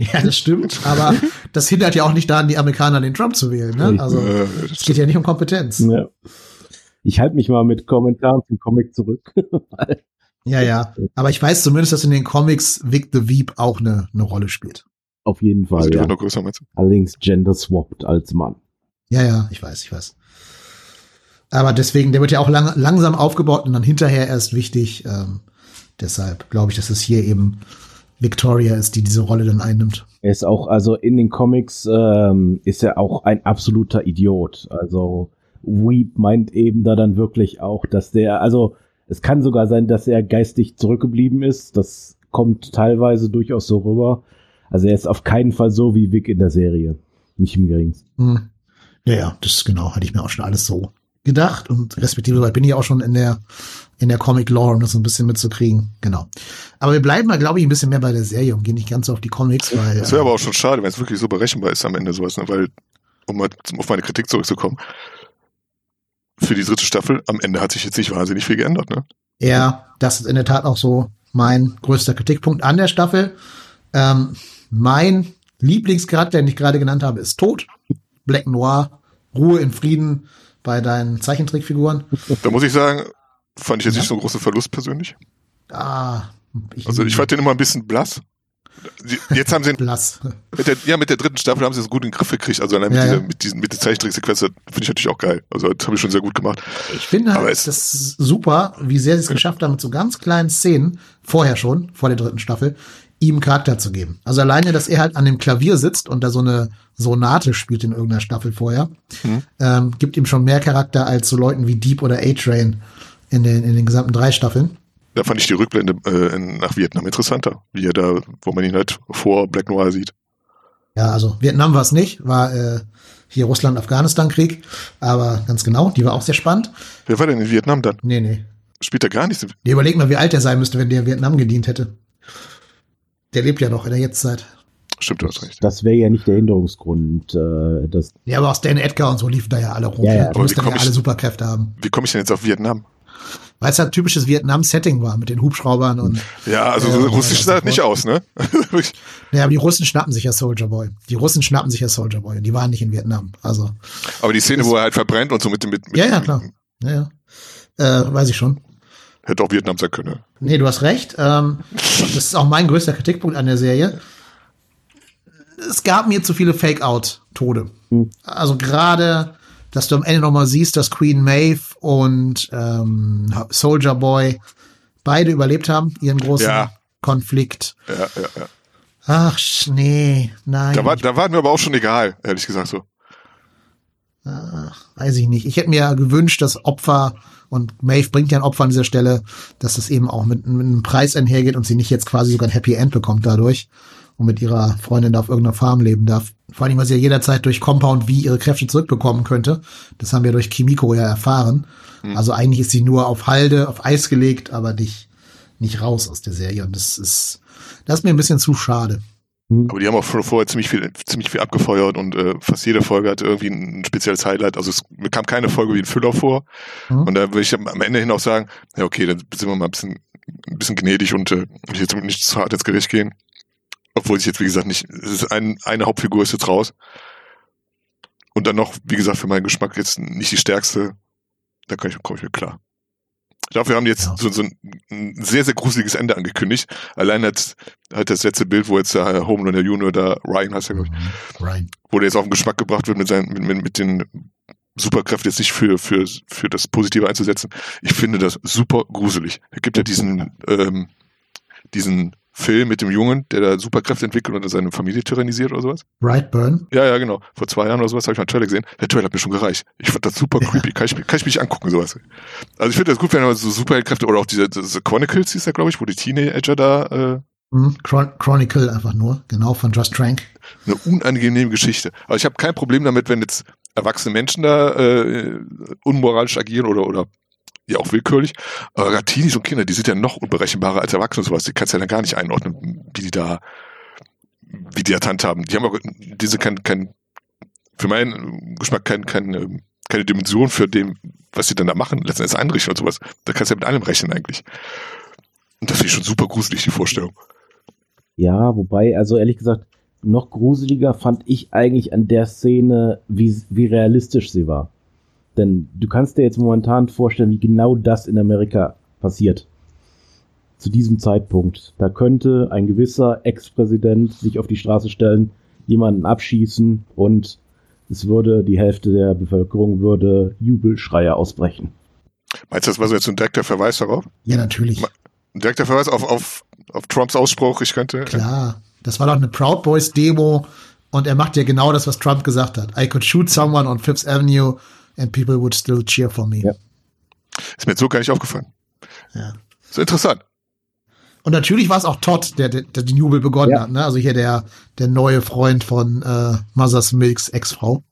Ja, das stimmt. Aber das hindert ja auch nicht daran, die Amerikaner den Trump zu wählen. Ne? Also, Äh, es geht ja nicht um Kompetenz. Ja. Ich halte mich mal mit Kommentaren zum Comic zurück. [LAUGHS] Ja, ja. Aber ich weiß zumindest, dass in den Comics Vic the Veep auch eine, eine Rolle spielt. Auf jeden Fall, also ja. Allerdings gender-swapped als Mann. Ja, ja, ich weiß, ich weiß. Aber deswegen, der wird ja auch lang, langsam aufgebaut und dann hinterher erst wichtig. Ähm, deshalb glaube ich, dass es hier eben Victoria ist, die diese Rolle dann einnimmt. Er ist auch, also in den Comics ähm, ist er auch ein absoluter Idiot. Also Weep meint eben da dann wirklich auch, dass der, also es kann sogar sein, dass er geistig zurückgeblieben ist. Das kommt teilweise durchaus so rüber. Also er ist auf keinen Fall so wie Vic in der Serie. Nicht im geringsten. Hm. Ja, ja, das genau, hatte ich mir auch schon alles so gedacht und respektive weit bin ich auch schon in der in der Comic Lore, um das so ein bisschen mitzukriegen. Genau. Aber wir bleiben mal, glaube ich, ein bisschen mehr bei der Serie und gehen nicht ganz so auf die Comics, weil Das wäre äh, aber auch schon schade, wenn es wirklich so berechenbar ist am Ende sowas, ne? weil, um mal zum- auf meine Kritik zurückzukommen, für die dritte Staffel, am Ende hat sich jetzt nicht wahnsinnig viel geändert, ne? Ja, das ist in der Tat auch so mein größter Kritikpunkt an der Staffel. Ähm, mein Lieblingscharakter, den ich gerade genannt habe, ist tot. Black Noir, Ruhe in Frieden bei deinen Zeichentrickfiguren. Da muss ich sagen, fand ich jetzt nicht so einen großen Verlust persönlich. Ah, Also ich fand den immer ein bisschen blass. Jetzt haben sie blass. mit der, ja, mit der dritten Staffel haben sie es gut in den Griff gekriegt. Also allein mit, Ja, dieser, ja. mit diesen, mit der Zeichentricksequenz, das finde ich natürlich auch geil. Also das haben wir schon sehr gut gemacht. Ich finde Aber halt, es- das super, wie sehr sie es geschafft haben, mit so ganz kleinen Szenen, vorher schon, vor der dritten Staffel, ihm Charakter zu geben. Also alleine, dass er halt an dem Klavier sitzt und da so eine Sonate spielt in irgendeiner Staffel vorher, Mhm. ähm, gibt ihm schon mehr Charakter als so Leuten wie Deep oder A-Train in den, in den gesamten drei Staffeln. Da fand ich die Rückblende äh, nach Vietnam interessanter, wie er da, wo man ihn halt vor Black Noir sieht. Ja, also Vietnam war es nicht, war äh, hier Russland-Afghanistan-Krieg, aber ganz genau, die war auch sehr spannend. Wer war denn in Vietnam dann? Nee, nee. Spielt er gar nichts? Nee, überleg mal, wie alt er sein müsste, wenn der Vietnam gedient hätte. Der lebt ja noch in der Jetztzeit. Stimmt, du hast recht. Das wäre ja nicht der Hinderungsgrund. Äh, das, Ja, aber auch Stan Edgar und so liefen da ja alle rum. Ja, ja. Die Aber wie müssten komm ja alle Superkräfte haben. Wie komme ich denn jetzt auf Vietnam? Weil es halt typisches Vietnam-Setting war mit den Hubschraubern und. [LAUGHS] Ja, also Ja, so ja, russisch ja, sah das nicht aus, ne? [LAUGHS] Naja, aber die Russen schnappen sich ja Soldier Boy. Die Russen schnappen sich ja Soldier Boy und die waren nicht in Vietnam. Also, Aber die Szene, wo er halt verbrennt und so mit dem, mit, mit ja, ja, klar. Ja, ja. Äh, weiß ich schon. Hätte auch Vietnam sein können. ne? Nee, du hast recht. Ähm, das ist auch mein größter Kritikpunkt an der Serie. Es gab mir zu viele Fake-Out-Tode. Also gerade, dass du am Ende nochmal siehst, dass Queen Maeve und ähm, Soldier Boy beide überlebt haben, ihren großen Ja. Konflikt. Ja, ja, ja. Ach, sch- nee, nein. Da war, da war mir aber auch schon egal, ehrlich gesagt so. Ach, weiß ich nicht. Ich hätte mir gewünscht, dass Opfer und Maeve bringt ja ein Opfer an dieser Stelle, dass das eben auch mit, mit einem Preis einhergeht und sie nicht jetzt quasi sogar ein Happy End bekommt dadurch und mit ihrer Freundin da auf irgendeiner Farm leben darf. Vor allem, weil sie ja jederzeit durch Compound wie ihre Kräfte zurückbekommen könnte. Das haben wir durch Kimiko ja erfahren. Also eigentlich ist sie nur auf Halde, auf Eis gelegt, aber nicht, nicht raus aus der Serie. Und das ist, das ist mir ein bisschen zu schade. Aber die haben auch vorher ziemlich viel, ziemlich viel abgefeuert und äh, fast jede Folge hatte irgendwie ein spezielles Highlight. Also es kam keine Folge wie ein Füller vor. Mhm. Und da würde ich am Ende hin auch sagen, ja okay, dann sind wir mal ein bisschen, ein bisschen gnädig und äh, jetzt nicht zu hart ins Gericht gehen. Obwohl ich jetzt, wie gesagt, nicht, es ist ein, eine Hauptfigur ist jetzt raus. Und dann noch, wie gesagt, für meinen Geschmack jetzt nicht die stärkste. Da kann ich, komme ich mir klar. Dafür haben die jetzt Ja. so, so ein, ein sehr, sehr gruseliges Ende angekündigt. Allein hat, hat das letzte Bild, wo jetzt der Homelander Junior da, Ryan heißt er, glaube ich, Ryan. wo der jetzt auf den Geschmack gebracht wird, mit, seinen, mit, mit, mit den Superkräften jetzt nicht für, für, für das Positive einzusetzen. Ich finde das super gruselig. Es gibt ja diesen, ähm, diesen Film mit dem Jungen, der da Superkräfte entwickelt und seine Familie tyrannisiert oder sowas? Brightburn? Ja, ja, genau. Vor zwei Jahren oder sowas habe ich mal einen Trailer gesehen. Der Trailer hat mir schon gereicht. Ich fand das super creepy. Kann ich, kann ich mich angucken, sowas. Also ich finde das gut, wenn man so Superheldenkräfte oder auch diese, diese Chronicles hieß ja, glaube ich, wo die Teenager da äh, Hm, Chron Chronicle einfach nur, genau, von Just Trank. eine unangenehme Geschichte. Aber ich habe kein Problem damit, wenn jetzt erwachsene Menschen da äh, unmoralisch agieren oder oder ja auch willkürlich. Aber gerade Teenies und Kinder, die sind ja noch unberechenbarer als Erwachsene und sowas. Die kannst du ja dann gar nicht einordnen, wie die da, wie die das handhaben. Die haben auch diese kein, kein für meinen Geschmack kein, kein, ähm, keine Dimension für dem, was sie dann da machen, letztendlich einrichten und sowas. Da kannst du ja mit allem rechnen eigentlich. Und das finde ich schon super gruselig, die Vorstellung. Ja, wobei, also ehrlich gesagt, noch gruseliger fand ich eigentlich an der Szene, wie, wie realistisch sie war. Denn du kannst dir jetzt momentan vorstellen, wie genau das in Amerika passiert. Zu diesem Zeitpunkt. Da könnte ein gewisser Ex-Präsident sich auf die Straße stellen, jemanden abschießen und es würde, die Hälfte der Bevölkerung würde Jubelschreie ausbrechen. Meinst du, das war so jetzt ein direkter Verweis darauf? Ja, natürlich. Ein direkter Verweis auf, auf, auf Trumps Ausspruch, ich könnte. Klar. Das war doch eine Proud Boys Demo und er macht ja genau das, was Trump gesagt hat. I could shoot someone on Fifth Avenue and people would still cheer for me. Ja. Ist mir jetzt so gar nicht aufgefallen. Ja. So interessant. Und natürlich war es auch Todd, der, der, der den Jubel begonnen Ja. hat. Ne? Also hier der, der neue Freund von äh, Mothers Milks Ex-Frau.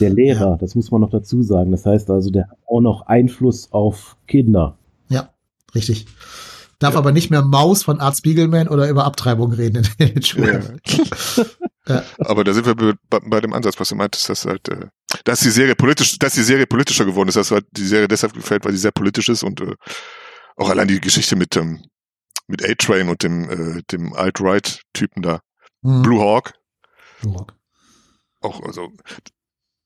Der Lehrer, das muss man noch dazu sagen. Das heißt also, der hat auch noch Einfluss auf Kinder. Ja, richtig. Darf aber nicht mehr Maus von Art Spiegelman oder über Abtreibung reden in den Schulen. Ja. Aber da sind wir bei, bei, dem Ansatz, was du meintest, dass halt, äh, dass die Serie politisch, dass die Serie politischer geworden ist, dass halt die Serie deshalb gefällt, weil sie sehr politisch ist und äh, auch allein die Geschichte mit ähm, mit A-Train und dem äh, dem Alt-Right-Typen da, Hm. Blue Hawk, Blue. auch also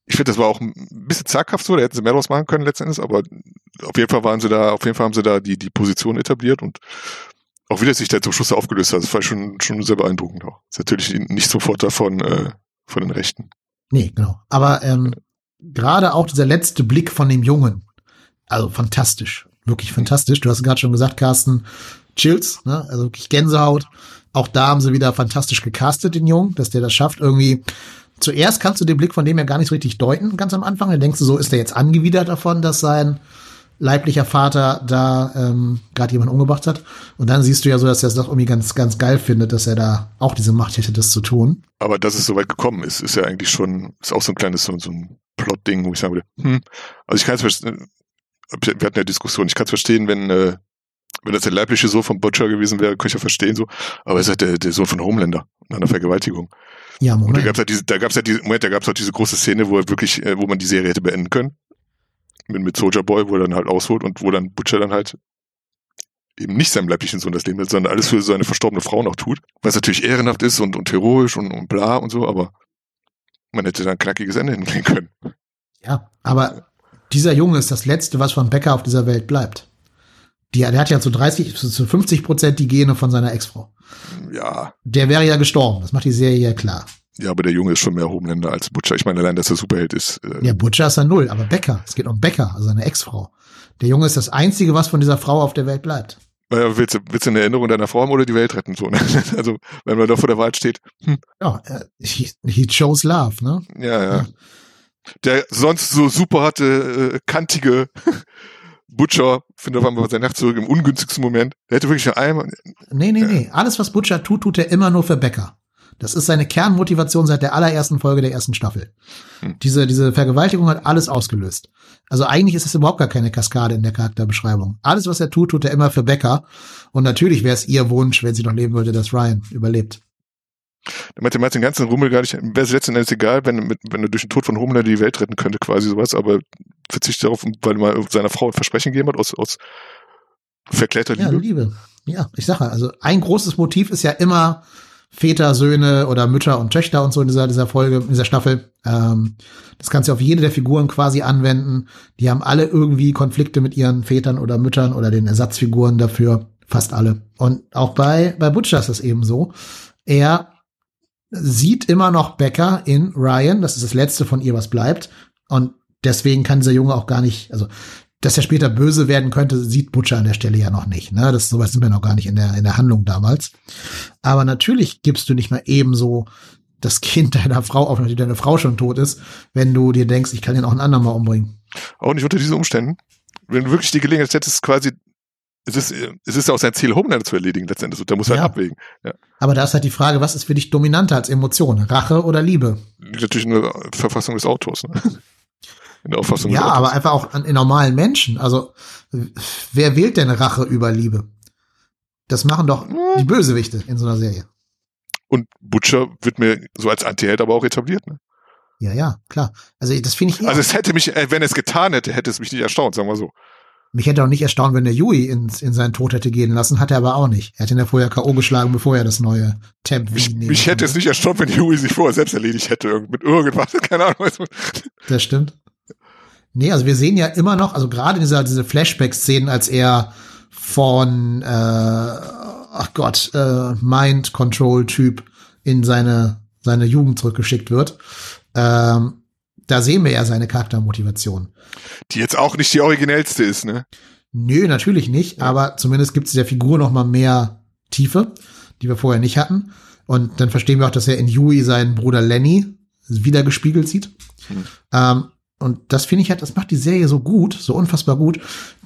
ich finde, das war auch ein bisschen zaghaft so, da hätten sie mehr draus machen können letztendlich, aber auf jeden Fall waren sie da, auf jeden Fall haben sie da die, die Position etabliert und auch wie das sich da zum Schluss aufgelöst hat, das war schon, schon sehr beeindruckend auch. Ist natürlich nicht zum Vorteil von, äh, von den Rechten. Nee, genau. Aber ähm, gerade auch dieser letzte Blick von dem Jungen, also fantastisch, wirklich fantastisch. Du hast gerade schon gesagt, Carsten, Chills, ne? also wirklich Gänsehaut. Auch da haben sie wieder fantastisch gecastet, den Jungen, dass der das schafft, irgendwie. Zuerst kannst du den Blick von dem ja gar nicht richtig deuten, ganz am Anfang. Dann denkst du so, ist der jetzt angewidert davon, dass sein leiblicher Vater da ähm, gerade jemanden umgebracht hat. Und dann siehst du ja so, dass er es doch irgendwie ganz, ganz geil findet, dass er da auch diese Macht hätte, das zu tun. Aber dass es so weit gekommen ist, ist ja eigentlich schon, ist auch so ein kleines, so, so ein Plot-Ding, wo ich sagen würde, hm, also ich kann es verstehen, wir hatten ja Diskussion, ich kann es verstehen, wenn, äh, wenn das der leibliche Sohn von Butcher gewesen wäre, könnte ich ja verstehen so, aber es ist halt der, der Sohn von Homelander, nach einer Vergewaltigung. Ja, Und da Moment. gab's halt diese, da gab's halt diese, Moment, da gab's halt diese große Szene, wo er wirklich, äh, wo man die Serie hätte beenden können. Mit, mit Soldier Boy, wo er dann halt ausholt und wo dann Butcher dann halt eben nicht seinem leiblichen Sohn das Leben hat, sondern alles für seine verstorbene Frau noch tut. Was natürlich ehrenhaft ist und, und heroisch und, und bla und so, aber man hätte da ein knackiges Ende hinlegen können. Ja, aber dieser Junge ist das Letzte, was von Becker auf dieser Welt bleibt. Die, der hat ja zu 30, zu 50 Prozent die Gene von seiner Ex-Frau. Ja, Der wäre ja gestorben. Das macht die Serie ja klar. ja, aber der Junge ist schon mehr Homeländer als Butcher. Ich meine, allein, dass er Superheld ist. Äh, Ja, Butcher ist ja null, aber Becker, es geht um Becker, also seine Ex-Frau. Der Junge ist das Einzige, was von dieser Frau auf der Welt bleibt. naja, willst, du, willst du eine Erinnerung deiner Frau haben oder die Welt retten? So, ne? [LAUGHS] Also, wenn man da vor der Wahl steht, hm, Ja, äh, he, he chose love, ne? Ja, ja. Ja. Der sonst so super hatte, äh, kantige Butcher findet auf einmal sein Herz zurück im ungünstigsten Moment. Der hätte wirklich einmal. Nee, nee, nee. Alles, was Butcher tut, tut er immer nur für Becker. Das ist seine Kernmotivation seit der allerersten Folge der ersten Staffel. Hm. Diese, diese Vergewaltigung hat alles ausgelöst. Also eigentlich ist es überhaupt gar keine Kaskade in der Charakterbeschreibung. Alles, was er tut, tut er immer für Becker. Und natürlich wäre es ihr Wunsch, wenn sie noch leben würde, dass Ryan überlebt. Der meinte, meinte den ganzen Rummel gar nicht, wäre es letzten Endes egal, wenn, wenn er durch den Tod von Homelander die Welt retten könnte, quasi sowas, aber verzichtet darauf, weil mal seiner Frau ein Versprechen gegeben hat, aus, aus verklärter Ja, Liebe. Liebe. Ja, ich sage, also ein großes Motiv ist ja immer Väter, Söhne oder Mütter und Töchter und so in dieser, dieser Folge, in dieser Staffel. Ähm, das kannst du auf jede der Figuren quasi anwenden. Die haben alle irgendwie Konflikte mit ihren Vätern oder Müttern oder den Ersatzfiguren dafür. Fast alle. Und auch bei, bei Butcher ist das eben so. Er sieht immer noch Becker in Ryan. Das ist das letzte von ihr, was bleibt. Und deswegen kann dieser Junge auch gar nicht, also dass er später böse werden könnte, sieht Butcher an der Stelle ja noch nicht. Ne? Das sowas sind wir noch gar nicht in der in der Handlung damals. Aber natürlich gibst du nicht mal ebenso das Kind deiner Frau, auch wenn deine Frau schon tot ist, wenn du dir denkst, ich kann ihn auch ein andermal umbringen. Auch nicht unter diesen Umständen. Wenn du wirklich die Gelegenheit hättest, quasi es ist, es ist ja auch sein Ziel, Homelander zu erledigen letztendlich. Und da muss er ja. halt abwägen. Ja. Aber da ist halt die Frage, was ist für dich dominanter als Emotion? Rache oder Liebe? Natürlich eine Verfassung des Autors. Ne? In der Auffassung ja, aber einfach auch an, in normalen Menschen. Also wer wählt denn Rache über Liebe? Das machen doch die Bösewichte in so einer Serie. Und Butcher wird mir so als Anti-Held aber auch etabliert. Ne? Ja, ja, klar. Also das finde ich. Also es hätte mich, äh, wenn er es getan hätte, hätte es mich nicht erstaunt, sagen wir so. Mich hätte auch nicht erstaunt, wenn der Yui in, in seinen Tod hätte gehen lassen, hat er aber auch nicht. Er hat ihn ja vorher K.O. geschlagen, bevor er das neue Temp Mich, mich hätte es nicht erstaunt, wenn Yui sich vorher selbst erledigt hätte, mit irgendwas, [LAUGHS] keine Ahnung. Das stimmt. Nee, also wir sehen ja immer noch, also gerade dieser, diese Flashback-Szenen, als er von, äh, ach Gott, äh, Mind-Control-Typ in seine, seine Jugend zurückgeschickt wird. Ähm, da sehen wir ja seine Charaktermotivation. Die jetzt auch nicht die originellste ist, ne? Nö, natürlich nicht, aber zumindest gibt es der Figur noch mal mehr Tiefe, die wir vorher nicht hatten. Und dann verstehen wir auch, dass er in Yui seinen Bruder Lenny wieder gespiegelt sieht. Hm. Ähm, und das finde ich halt, das macht die Serie so gut, so unfassbar gut.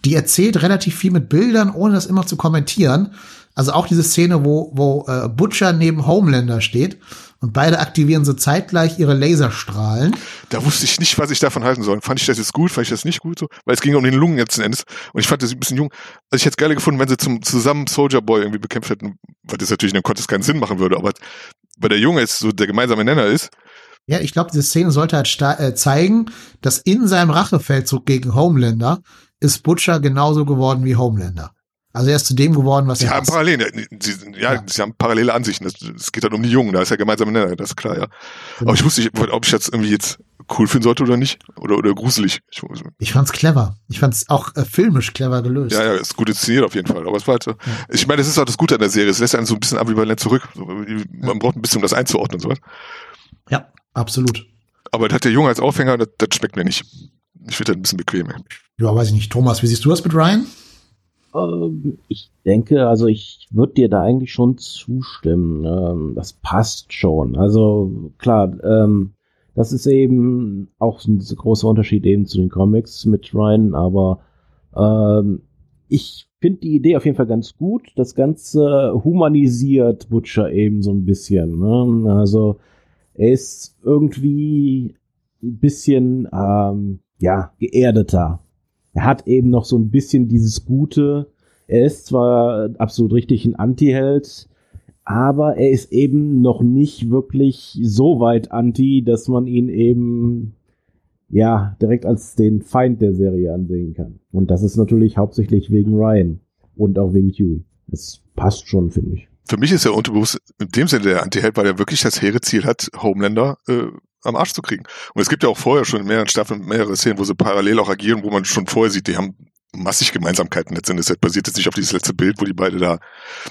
Die erzählt relativ viel mit Bildern, ohne das immer zu kommentieren. Also auch diese Szene, wo, wo äh, Butcher neben Homelander steht und beide aktivieren so zeitgleich ihre Laserstrahlen. Da wusste ich nicht, was ich davon halten soll. Fand ich das jetzt gut, fand ich das nicht gut so? Weil es ging um den Lungen letzten Endes. Und ich fand das ein bisschen jung. Also ich hätte es geil gefunden, wenn sie zum, zusammen Soldier Boy irgendwie bekämpft hätten, weil das natürlich in dem Kontext keinen Sinn machen würde. Aber weil der Junge jetzt so der gemeinsame Nenner ist. Ja, ich glaube, diese Szene sollte halt äh, zeigen, dass in seinem Rachefeldzug gegen Homelander ist Butcher genauso geworden wie Homelander. Also er ist zu dem geworden, was sie er haben ist. Parallele, sie, ja, ja, sie haben parallele Ansichten. Es geht halt um die Jungen, da ist ja gemeinsam Nenner, das ist klar, ja. Genau. Aber ich wusste nicht, ob ich jetzt irgendwie jetzt cool finden sollte oder nicht. Oder, oder gruselig. Ich, ich fand's clever. Ich fand's auch äh, filmisch clever gelöst. Ja, ja, ist gut inszeniert auf jeden Fall. Aber es war halt ja. ich meine, das ist auch das Gute an der Serie. Es lässt einen so ein bisschen ambivalent zurück. Man ja. braucht ein bisschen, um das einzuordnen und sowas. Ja, absolut. Aber das hat der Junge als Aufhänger, das, das schmeckt mir nicht. Ich finde das ein bisschen bequem. Ja, weiß ich nicht. Thomas, wie siehst du das mit Ryan? Ähm, ich denke, also ich würde dir da eigentlich schon zustimmen. Ähm, das passt schon. Also klar, ähm, das ist eben auch ein großer Unterschied eben zu den Comics mit Ryan, aber ähm, ich finde die Idee auf jeden Fall ganz gut. Das Ganze humanisiert Butcher eben so ein bisschen. Ne? Also er ist irgendwie ein bisschen ähm, ja geerdeter er hat eben noch so ein bisschen dieses Gute. Er ist zwar absolut richtig ein Anti-Held, aber er ist eben noch nicht wirklich so weit anti, dass man ihn eben ja direkt als den Feind der Serie ansehen kann. Und das ist natürlich hauptsächlich wegen Ryan und auch wegen Huey. Es passt schon, finde ich. Für mich ist er unterbewusst in dem Sinne der Anti-Held, weil er wirklich das hehre Ziel hat, Homelander äh, am Arsch zu kriegen. Und es gibt ja auch vorher schon in mehreren Staffeln mehrere Szenen, wo sie parallel auch agieren, wo man schon vorher sieht, die haben massig Gemeinsamkeiten letztendlich. Das basiert jetzt nicht auf dieses letzte Bild, wo die beide da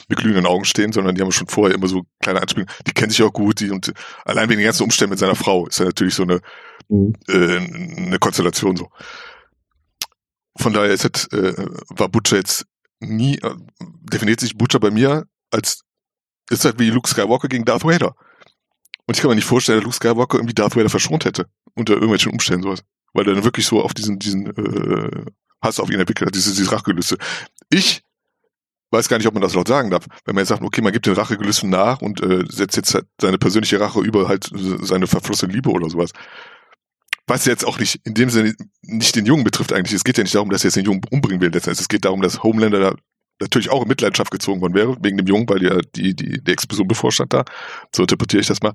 mit glühenden Augen stehen, sondern die haben schon vorher immer so kleine Anspielungen. Die kennen sich auch gut, die und allein wegen den ganzen Umständen mit seiner Frau ist ja natürlich so eine, mhm. äh, eine Konstellation so. Von daher ist jetzt, äh, war Butcher jetzt nie, äh, definiert sich Butcher bei mir als, ist halt wie Luke Skywalker gegen Darth Vader. Und ich kann mir nicht vorstellen, dass Luke Skywalker irgendwie Darth Vader verschont hätte. Unter irgendwelchen Umständen sowas. Weil er dann wirklich so auf diesen, diesen äh, Hass auf ihn entwickelt hat, diese, diese Rachegelüste. Ich weiß gar nicht, ob man das laut sagen darf. Wenn man jetzt sagt, okay, man gibt den Rachegelüsten nach und äh, setzt jetzt halt seine persönliche Rache über halt seine verflossene Liebe oder sowas. Was jetzt auch nicht in dem Sinne nicht den Jungen betrifft eigentlich. Es geht ja nicht darum, dass er jetzt den Jungen umbringen will. Letztendlich. Es geht darum, dass Homelander da natürlich auch in Mitleidenschaft gezogen worden wäre, wegen dem Jungen, weil ja die, die, die Explosion bevorstand da. So interpretiere ich das mal.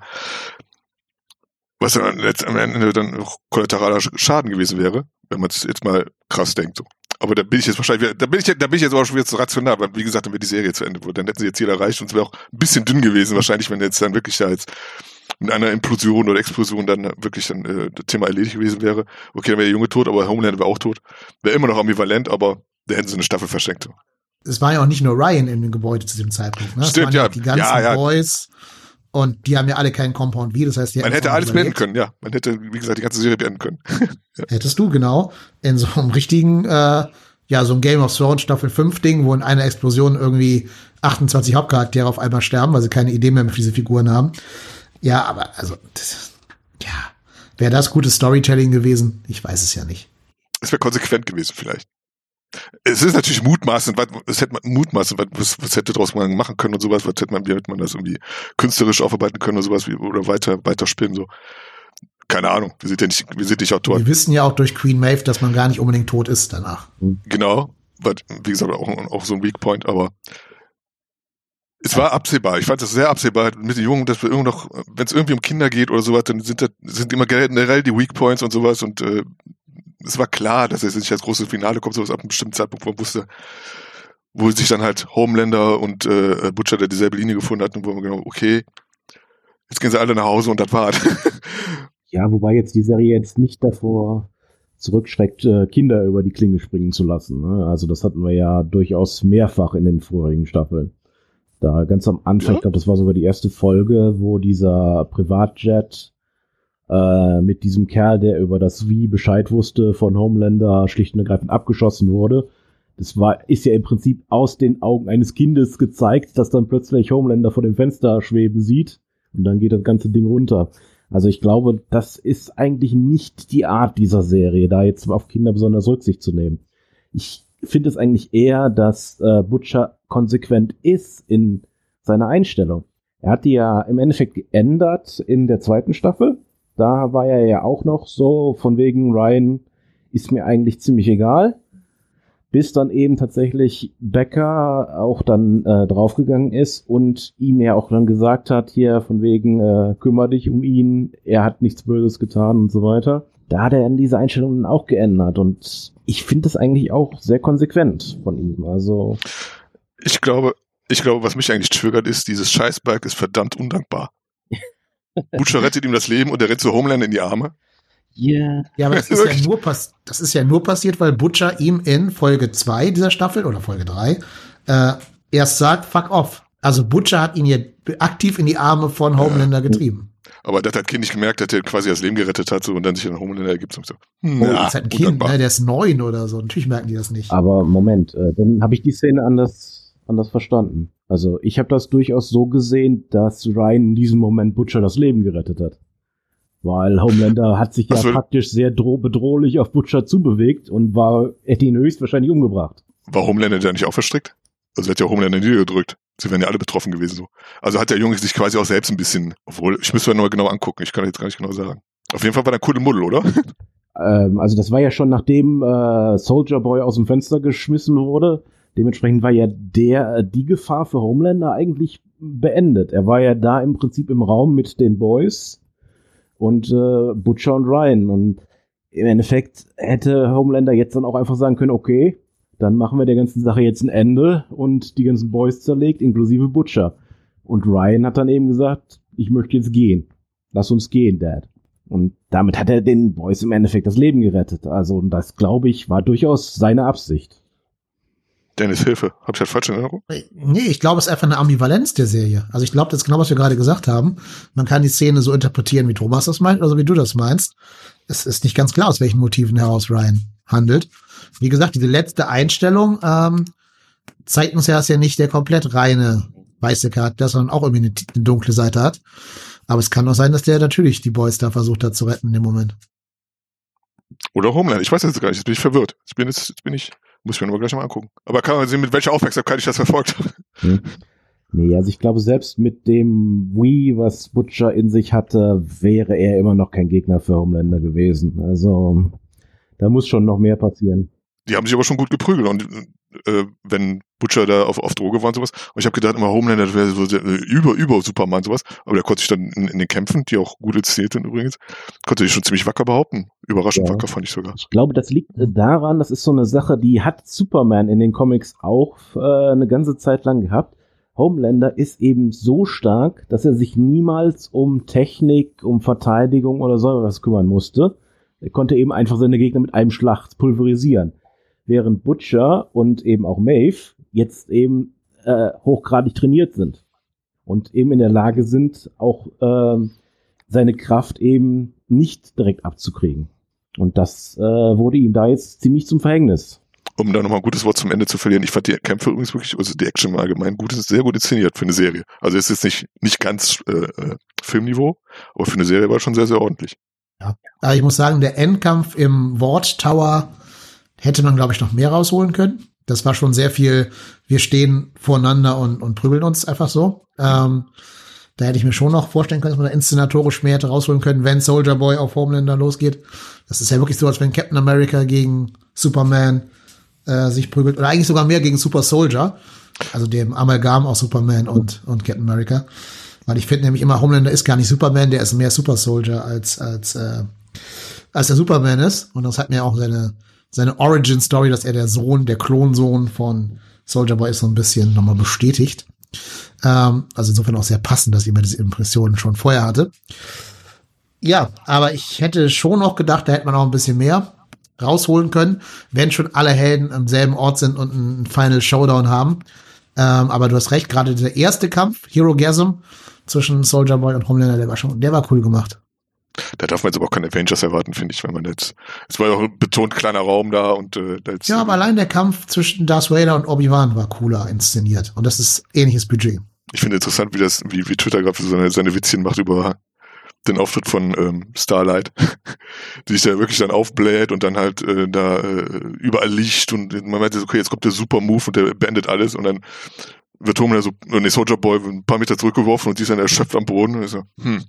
Was dann am Ende dann kollateraler Schaden gewesen wäre, wenn man es jetzt mal krass denkt. So. Aber da bin ich jetzt wahrscheinlich, da bin ich, da bin ich jetzt aber schon wieder zu rational, weil wie gesagt, dann wäre die Serie zu Ende wurde. Dann hätten sie jetzt Ziel erreicht und es wäre auch ein bisschen dünn gewesen, wahrscheinlich, wenn jetzt dann wirklich da jetzt mit einer Implosion oder Explosion dann wirklich dann äh, das Thema erledigt gewesen wäre. Okay, dann wäre der Junge tot, aber Homeland wäre auch tot. Wäre immer noch ambivalent, aber da hätten sie eine Staffel verschenkt es war ja auch nicht nur Ryan in dem Gebäude zu dem Zeitpunkt. Ne? Stimmt, ja. Die ganzen ja, ja. Boys. Und die haben ja alle keinen Compound V, das heißt, Man hätte alles beenden können, ja. Man hätte, wie gesagt, die ganze Serie beenden können. [LAUGHS] Hättest du, genau. In so einem richtigen, äh, ja, so ein Game of Thrones Staffel 5 Ding, wo in einer Explosion irgendwie 28 Hauptcharaktere auf einmal sterben, weil sie keine Idee mehr für diese Figuren haben. Ja, aber, also, das, ja. Wäre das gutes Storytelling gewesen? Ich weiß es ja nicht. Es wäre konsequent gewesen, vielleicht. Es ist natürlich mutmaßend, was, was hätte man mutmaßend, was, was hätte daraus man machen können und sowas, was hätte man, wie hätte man das irgendwie künstlerisch aufarbeiten können oder sowas, wie, oder weiter, weiter spielen, so. Keine Ahnung, wir sind ja nicht, wir sind nicht Autoren. Wir wissen ja auch durch Queen Maeve, dass man gar nicht unbedingt tot ist danach. Genau, but, wie gesagt, auch, auch so ein Weak Point, aber es war absehbar. Ich fand das sehr absehbar mit den Jungen, dass wir irgendwie noch, wenn es irgendwie um Kinder geht oder sowas, dann sind das sind immer generell die Weak Points und sowas und äh, es war klar, dass es nicht als großes Finale kommt, sowas ab einem bestimmten Zeitpunkt, wo man wusste, wo sich dann halt Homelander und äh, Butcher der dieselbe Linie gefunden hatten, wo man genau, okay, jetzt gehen sie alle nach Hause und das war's. [LAUGHS] ja, wobei jetzt die Serie jetzt nicht davor zurückschreckt, äh, Kinder über die Klinge springen zu lassen. Ne? Also das hatten wir ja durchaus mehrfach in den vorherigen Staffeln. Da ganz am Anfang, ja? ich glaube, das war sogar die erste Folge, wo dieser Privatjet äh, mit diesem Kerl, der über das Wie Bescheid wusste, von Homelander schlicht und ergreifend abgeschossen wurde. Das war, ist ja im Prinzip aus den Augen eines Kindes gezeigt, dass dann plötzlich Homelander vor dem Fenster schweben sieht und dann geht das ganze Ding runter. Also ich glaube, das ist eigentlich nicht die Art dieser Serie, da jetzt auf Kinder besonders Rücksicht zu nehmen. Ich finde es eigentlich eher, dass äh, Butcher konsequent ist in seiner Einstellung. Er hat die ja im Endeffekt geändert in der zweiten Staffel. Da war er ja auch noch so von wegen Ryan ist mir eigentlich ziemlich egal. Bis dann eben tatsächlich Becker auch dann äh, draufgegangen ist und ihm ja auch dann gesagt hat, hier von wegen, äh, kümmere dich um ihn, er hat nichts Böses getan und so weiter. Da hat er dann diese Einstellungen auch geändert und ich finde das eigentlich auch sehr konsequent von ihm. Also. Ich glaube, ich glaube, was mich eigentlich triggert, ist, dieses Scheißberg ist verdammt undankbar. Butcher rettet ihm das Leben und er rennt zu Homeland in die Arme. Yeah. Ja, aber das [LAUGHS] ist ja, nur pass das ist ja nur passiert, weil Butcher ihm in Folge 2 dieser Staffel oder Folge 3 äh, erst sagt, fuck off. Also Butcher hat ihn ja aktiv in die Arme von Homelander ja. getrieben. Aber das hat Kind nicht gemerkt, dass er quasi das Leben gerettet hat so, und dann sich in Homelander ergibt. Und so, oh, ja, ist halt ein Kind, ne, der ist neun oder so. Natürlich merken die das nicht. Aber Moment, äh, dann habe ich die Szene anders, anders verstanden. Also ich habe das durchaus so gesehen, dass Ryan in diesem Moment Butcher das Leben gerettet hat. Weil Homelander hat sich ja praktisch sehr bedrohlich auf Butcher zubewegt und war, hätte ihn höchstwahrscheinlich umgebracht. War Homelander da nicht auch verstrickt? Also hat ja Homelander niedergedrückt. Sie wären ja alle betroffen gewesen so. Also hat der Junge sich quasi auch selbst ein bisschen, obwohl, ich müsste mir nur genau angucken, ich kann jetzt gar nicht genau sagen. Auf jeden Fall war der coole Muddel, oder? [LAUGHS] Ähm, also das war ja schon nachdem äh, Soldier Boy aus dem Fenster geschmissen wurde. Dementsprechend war ja der, äh, die Gefahr für Homelander eigentlich beendet. Er war ja da im Prinzip im Raum mit den Boys und äh, Butcher und Ryan. Und im Endeffekt hätte Homelander jetzt dann auch einfach sagen können, okay, dann machen wir der ganzen Sache jetzt ein Ende und die ganzen Boys zerlegt, inklusive Butcher. Und Ryan hat dann eben gesagt, ich möchte jetzt gehen. Lass uns gehen, Dad. Und damit hat er den Boys im Endeffekt das Leben gerettet. Also, das glaube ich, war durchaus seine Absicht. Dennis, Hilfe. Hab ich das falsch in Erinnerung? Nee, ich glaube, es ist einfach eine Ambivalenz der Serie. Also ich glaube, das ist genau, was wir gerade gesagt haben. Man kann die Szene so interpretieren, wie Thomas das meint, oder so wie du das meinst. Es ist nicht ganz klar, aus welchen Motiven heraus Ryan handelt. Wie gesagt, diese letzte Einstellung ähm, zeigt uns ja, dass er nicht der komplett reine weiße Charakter, sondern auch irgendwie eine, eine dunkle Seite hat. Aber es kann auch sein, dass der natürlich die Boys da versucht hat zu retten in dem Moment. Oder Homeland. Ich weiß jetzt gar nicht. Jetzt bin ich verwirrt. Jetzt bin, jetzt, jetzt bin ich muss ich mir nur gleich mal angucken. Aber kann man sehen, mit welcher Aufmerksamkeit ich das verfolgt habe. Hm. Nee, also ich glaube, selbst mit dem Wii, was Butcher in sich hatte, wäre er immer noch kein Gegner für Homelander gewesen. Also da muss schon noch mehr passieren. Die haben sich aber schon gut geprügelt und äh, wenn Butcher da auf, auf Droge war und sowas. Und ich habe gedacht, immer Homelander wäre so der, äh, über, über Superman sowas. Aber der konnte sich dann in, in den Kämpfen, die auch gut inszeniert sind übrigens, konnte sich schon ziemlich wacker behaupten. Überraschend ja. wacker fand ich sogar. Ich glaube, das liegt daran, das ist so eine Sache, die hat Superman in den Comics auch äh, eine ganze Zeit lang gehabt. Homelander ist eben so stark, dass er sich niemals um Technik, um Verteidigung oder so was kümmern musste. Er konnte eben einfach seine Gegner mit einem Schlag pulverisieren während Butcher und eben auch Maeve jetzt eben äh, hochgradig trainiert sind. und eben in der Lage sind, auch äh, seine Kraft eben nicht direkt abzukriegen. Und das äh, wurde ihm da jetzt ziemlich zum Verhängnis. Um da nochmal ein gutes Wort zum Ende zu verlieren, ich fand die Kämpfe übrigens wirklich, also die Action im Allgemeinen gut, ist sehr gut inszeniert für eine Serie. Also es ist nicht, nicht ganz äh, äh, Filmniveau, aber für eine Serie war es schon sehr, sehr ordentlich. Ja. Aber ich muss sagen, der Endkampf im Ward Tower hätte man, glaube ich, noch mehr rausholen können. Das war schon sehr viel, wir stehen voreinander und, und prügeln uns einfach so. Ähm, da hätte ich mir schon noch vorstellen können, dass man da inszenatorisch mehr hätte rausholen können, wenn Soldier Boy auf Homelander losgeht. Das ist ja wirklich so, als wenn Captain America gegen Superman äh, sich prügelt. Oder eigentlich sogar mehr gegen Super Soldier. Also dem Amalgam aus Superman und, und Captain America. Weil ich finde nämlich immer, Homelander ist gar nicht Superman, der ist mehr Super Soldier als, als, äh, als der Superman ist. Und das hat mir auch seine, seine Origin Story, dass er der Sohn, der Klonsohn von Soldier Boy ist, so ein bisschen nochmal bestätigt. Ähm, also insofern auch sehr passend, dass ich immer diese Impressionen schon vorher hatte. Ja, aber ich hätte schon noch gedacht, da hätte man auch ein bisschen mehr rausholen können, wenn schon alle Helden am selben Ort sind und einen Final Showdown haben. Ähm, aber du hast recht, gerade der erste Kampf, Hero Gasm, zwischen Soldier Boy und Homelander, der war schon, der war cool gemacht. Da darf man jetzt aber auch keine Avengers erwarten, finde ich, wenn man jetzt, es war ja auch ein betont kleiner Raum da und äh, jetzt, Ja, aber allein der Kampf zwischen Darth Vader und Obi-Wan war cooler inszeniert und das ist ähnliches Budget. Ich finde interessant, wie das, wie, wie Twitter gerade so seine, seine Witzchen macht über den Auftritt von ähm, Starlight, [LAUGHS] die sich da wirklich dann aufbläht und dann halt äh, da äh, überall liegt und man meint, okay, jetzt kommt der Super Move und der beendet alles und dann wird Homer so, nee, Soldier Boy ein paar Meter zurückgeworfen und die ist dann erschöpft am Boden und so, hm.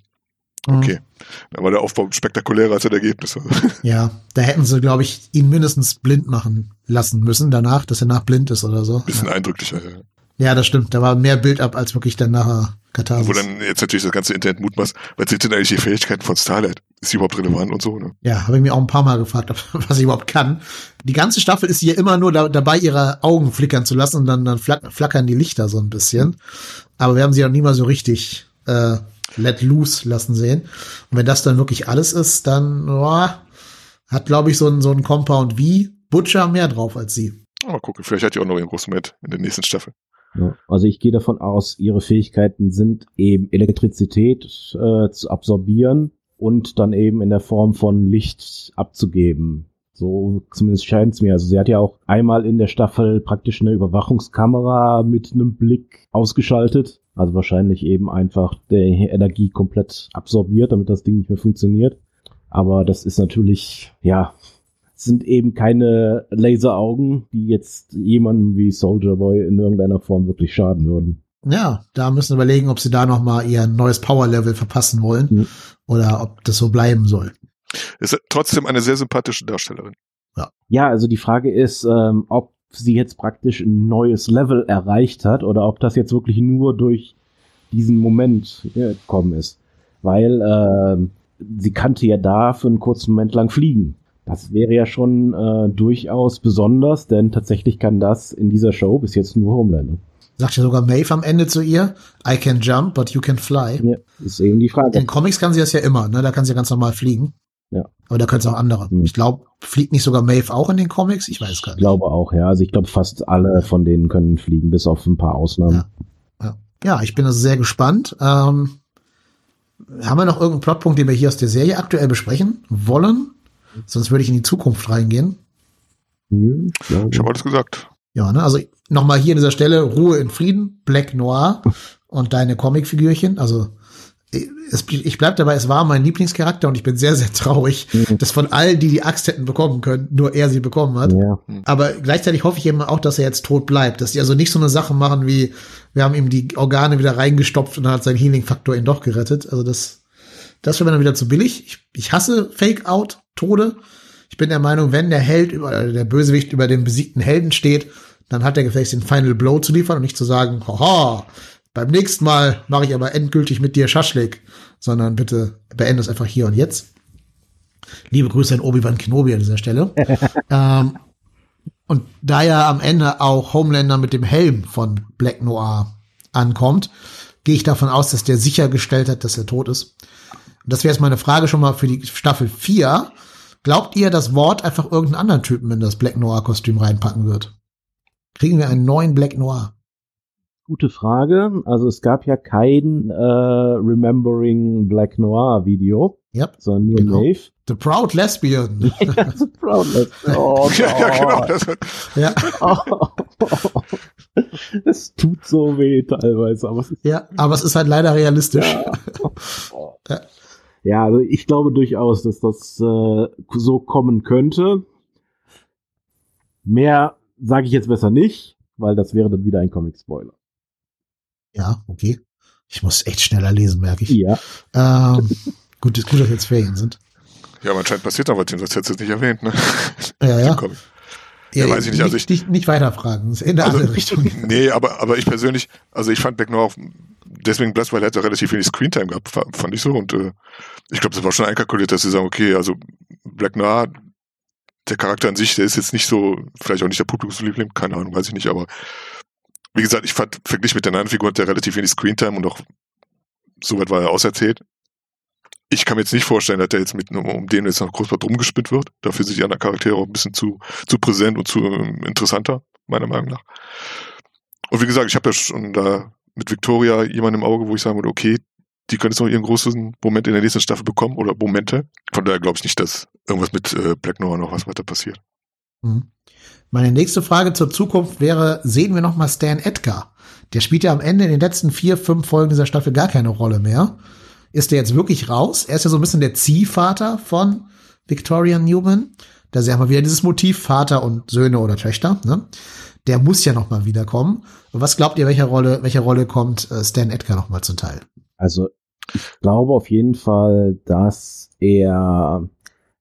Okay. Mhm. Dann war der Aufbau spektakulärer als das Ergebnis. [LAUGHS] Ja, da hätten sie, glaube ich, ihn mindestens blind machen lassen müssen danach, dass er nach blind ist oder so. Bisschen ja. eindrücklicher, ja. Ja, das stimmt. Da war mehr Bild ab als wirklich dann nachher Katharsis. Wo dann jetzt natürlich das ganze Internet mutmaßt, was sind denn eigentlich die Fähigkeiten von Starlight? Ist sie überhaupt relevant und so, ne? Ja, habe ich mir auch ein paar Mal gefragt, [LAUGHS] was sie überhaupt kann. Die ganze Staffel ist hier immer nur da, dabei, ihre Augen flickern zu lassen und dann, dann flackern die Lichter so ein bisschen. Aber wir haben sie auch nie mal so richtig äh, let loose lassen sehen. Und wenn das dann wirklich alles ist, dann oh, hat, glaube ich, so ein, so ein Compound wie Butcher mehr drauf als sie. Mal gucken, vielleicht hat die auch noch ihren großen Moment in der nächsten Staffel. Ja, also ich gehe davon aus, ihre Fähigkeiten sind eben Elektrizität äh, zu absorbieren und dann eben in der Form von Licht abzugeben. So zumindest scheint es mir. Also sie hat ja auch einmal in der Staffel praktisch eine Überwachungskamera mit einem Blick ausgeschaltet. Also wahrscheinlich eben einfach der Energie komplett absorbiert, damit das Ding nicht mehr funktioniert. Aber das ist natürlich, ja, sind eben keine Laseraugen, die jetzt jemandem wie Soldier Boy in irgendeiner Form wirklich schaden würden. Ja, da müssen wir überlegen, ob sie da noch mal ihr neues Power-Level verpassen wollen mhm. oder ob das so bleiben soll. Ist trotzdem eine sehr sympathische Darstellerin. Ja, ja also die Frage ist, ähm, ob sie jetzt praktisch ein neues Level erreicht hat oder ob das jetzt wirklich nur durch diesen Moment gekommen ist. Weil äh, sie kannte ja da für einen kurzen Moment lang fliegen. Das wäre ja schon äh, durchaus besonders, denn tatsächlich kann das in dieser Show bis jetzt nur Homelander. Sagt ja sogar Maeve am Ende zu ihr, I can jump, but you can fly. Ja, ist eben die Frage. In Comics kann sie das ja immer, ne? Da kann sie ganz normal fliegen. Ja. Aber da können es auch andere. Hm. Ich glaube, fliegt nicht sogar Maeve auch in den Comics? Ich weiß gar nicht. Ich glaube auch, ja. Also ich glaube, fast alle von denen können fliegen, bis auf ein paar Ausnahmen. Ja, ja. ja ich bin also sehr gespannt. Ähm, haben wir noch irgendeinen Plotpunkt, den wir hier aus der Serie aktuell besprechen wollen? Sonst würde ich in die Zukunft reingehen. ich habe alles gesagt. Ja, ne? Also nochmal hier an dieser Stelle Ruhe in Frieden, Black Noir [LAUGHS] und deine Comicfigürchen. Also es, ich bleib dabei, es war mein Lieblingscharakter und ich bin sehr, sehr traurig, mhm. dass von allen, die die Axt hätten bekommen können, nur er sie bekommen hat. Ja. Aber gleichzeitig hoffe ich eben auch, dass er jetzt tot bleibt, dass die also nicht so eine Sache machen wie, wir haben ihm die Organe wieder reingestopft und dann hat sein Healing-Faktor ihn doch gerettet. Also das, das wäre dann wieder zu billig. Ich, ich hasse Fake-Out-Tode. Ich bin der Meinung, wenn der Held über, der Bösewicht über dem besiegten Helden steht, dann hat er gefälligst den Final Blow zu liefern und nicht zu sagen, haha, beim nächsten Mal mache ich aber endgültig mit dir Schaschlik, sondern bitte beende es einfach hier und jetzt. Liebe Grüße an Obi-Wan Kenobi an dieser Stelle. [LAUGHS] ähm, und da ja am Ende auch Homelander mit dem Helm von Black Noir ankommt, gehe ich davon aus, dass der sichergestellt hat, dass er tot ist. Und das wäre jetzt meine Frage schon mal für die Staffel 4. Glaubt ihr, dass Wort einfach irgendeinen anderen Typen in das Black Noir Kostüm reinpacken wird? Kriegen wir einen neuen Black Noir? Gute Frage. Also es gab ja kein äh, Remembering Black Noir Video, Yep. sondern nur Genau. Maeve. The Proud Lesbian. [LAUGHS] The Proud Lesbian. [LAUGHS] Oh, ja, ja, genau. [LAUGHS] Das, ja. Es tut so weh teilweise, aber es ist ja, aber es ist halt leider realistisch. Ja. Ja, also ich glaube durchaus, dass das äh, so kommen könnte. Mehr sage ich jetzt besser nicht, weil das wäre dann wieder ein Comic-Spoiler. Ja, okay. Ich muss echt schneller lesen, merke ich. Ja. Ähm, [LAUGHS] gut, ist gut, dass jetzt Ferien sind. ja, aber anscheinend passiert da was, Tim, sonst hättest du es nicht erwähnt, ne? Ja, ja. [LAUGHS] Komm. Ja, weiß ich nicht, also nicht, nicht, nicht weiterfragen. Das ist in der Also, andere Richtung. [LAUGHS] Nee, aber, aber ich persönlich, also ich fand Black Noir auch deswegen blass, weil er hatte relativ wenig Screentime gehabt, fa- fand ich so. Und äh, ich glaube, das war schon einkalkuliert, dass sie sagen, okay, also Black Noir, der Charakter an sich, der ist jetzt nicht so, vielleicht auch nicht der Publikumsliebling, keine Ahnung, weiß ich nicht, aber wie gesagt, ich fand, verglichen mit der anderen Figur hat der relativ wenig Screentime und auch soweit war er auserzählt. Ich kann mir jetzt nicht vorstellen, dass der jetzt mit um, den jetzt noch groß was drum gespinnt wird. Dafür sind die anderen Charaktere auch ein bisschen zu, zu präsent und zu ähm, interessanter, meiner Meinung nach. Und wie gesagt, ich habe ja schon da mit Victoria jemanden im Auge, wo ich sagen würde, okay, die könnte jetzt noch ihren großen Moment in der nächsten Staffel bekommen oder Momente. Von daher glaube ich nicht, dass irgendwas mit äh, Black Noir noch was weiter passiert. Mhm. Meine nächste Frage zur Zukunft wäre, sehen wir noch mal Stan Edgar? Der spielt ja am Ende in den letzten vier, fünf Folgen dieser Staffel gar keine Rolle mehr. Ist der jetzt wirklich raus? Er ist ja so ein bisschen der Ziehvater von Victoria Newman. Da sehen wir wieder dieses Motiv Vater und Söhne oder Töchter. Ne? Der muss ja noch mal wiederkommen. Was glaubt ihr, welche Rolle, welche Rolle kommt äh, Stan Edgar noch mal zum Teil? Also ich glaube auf jeden Fall, dass er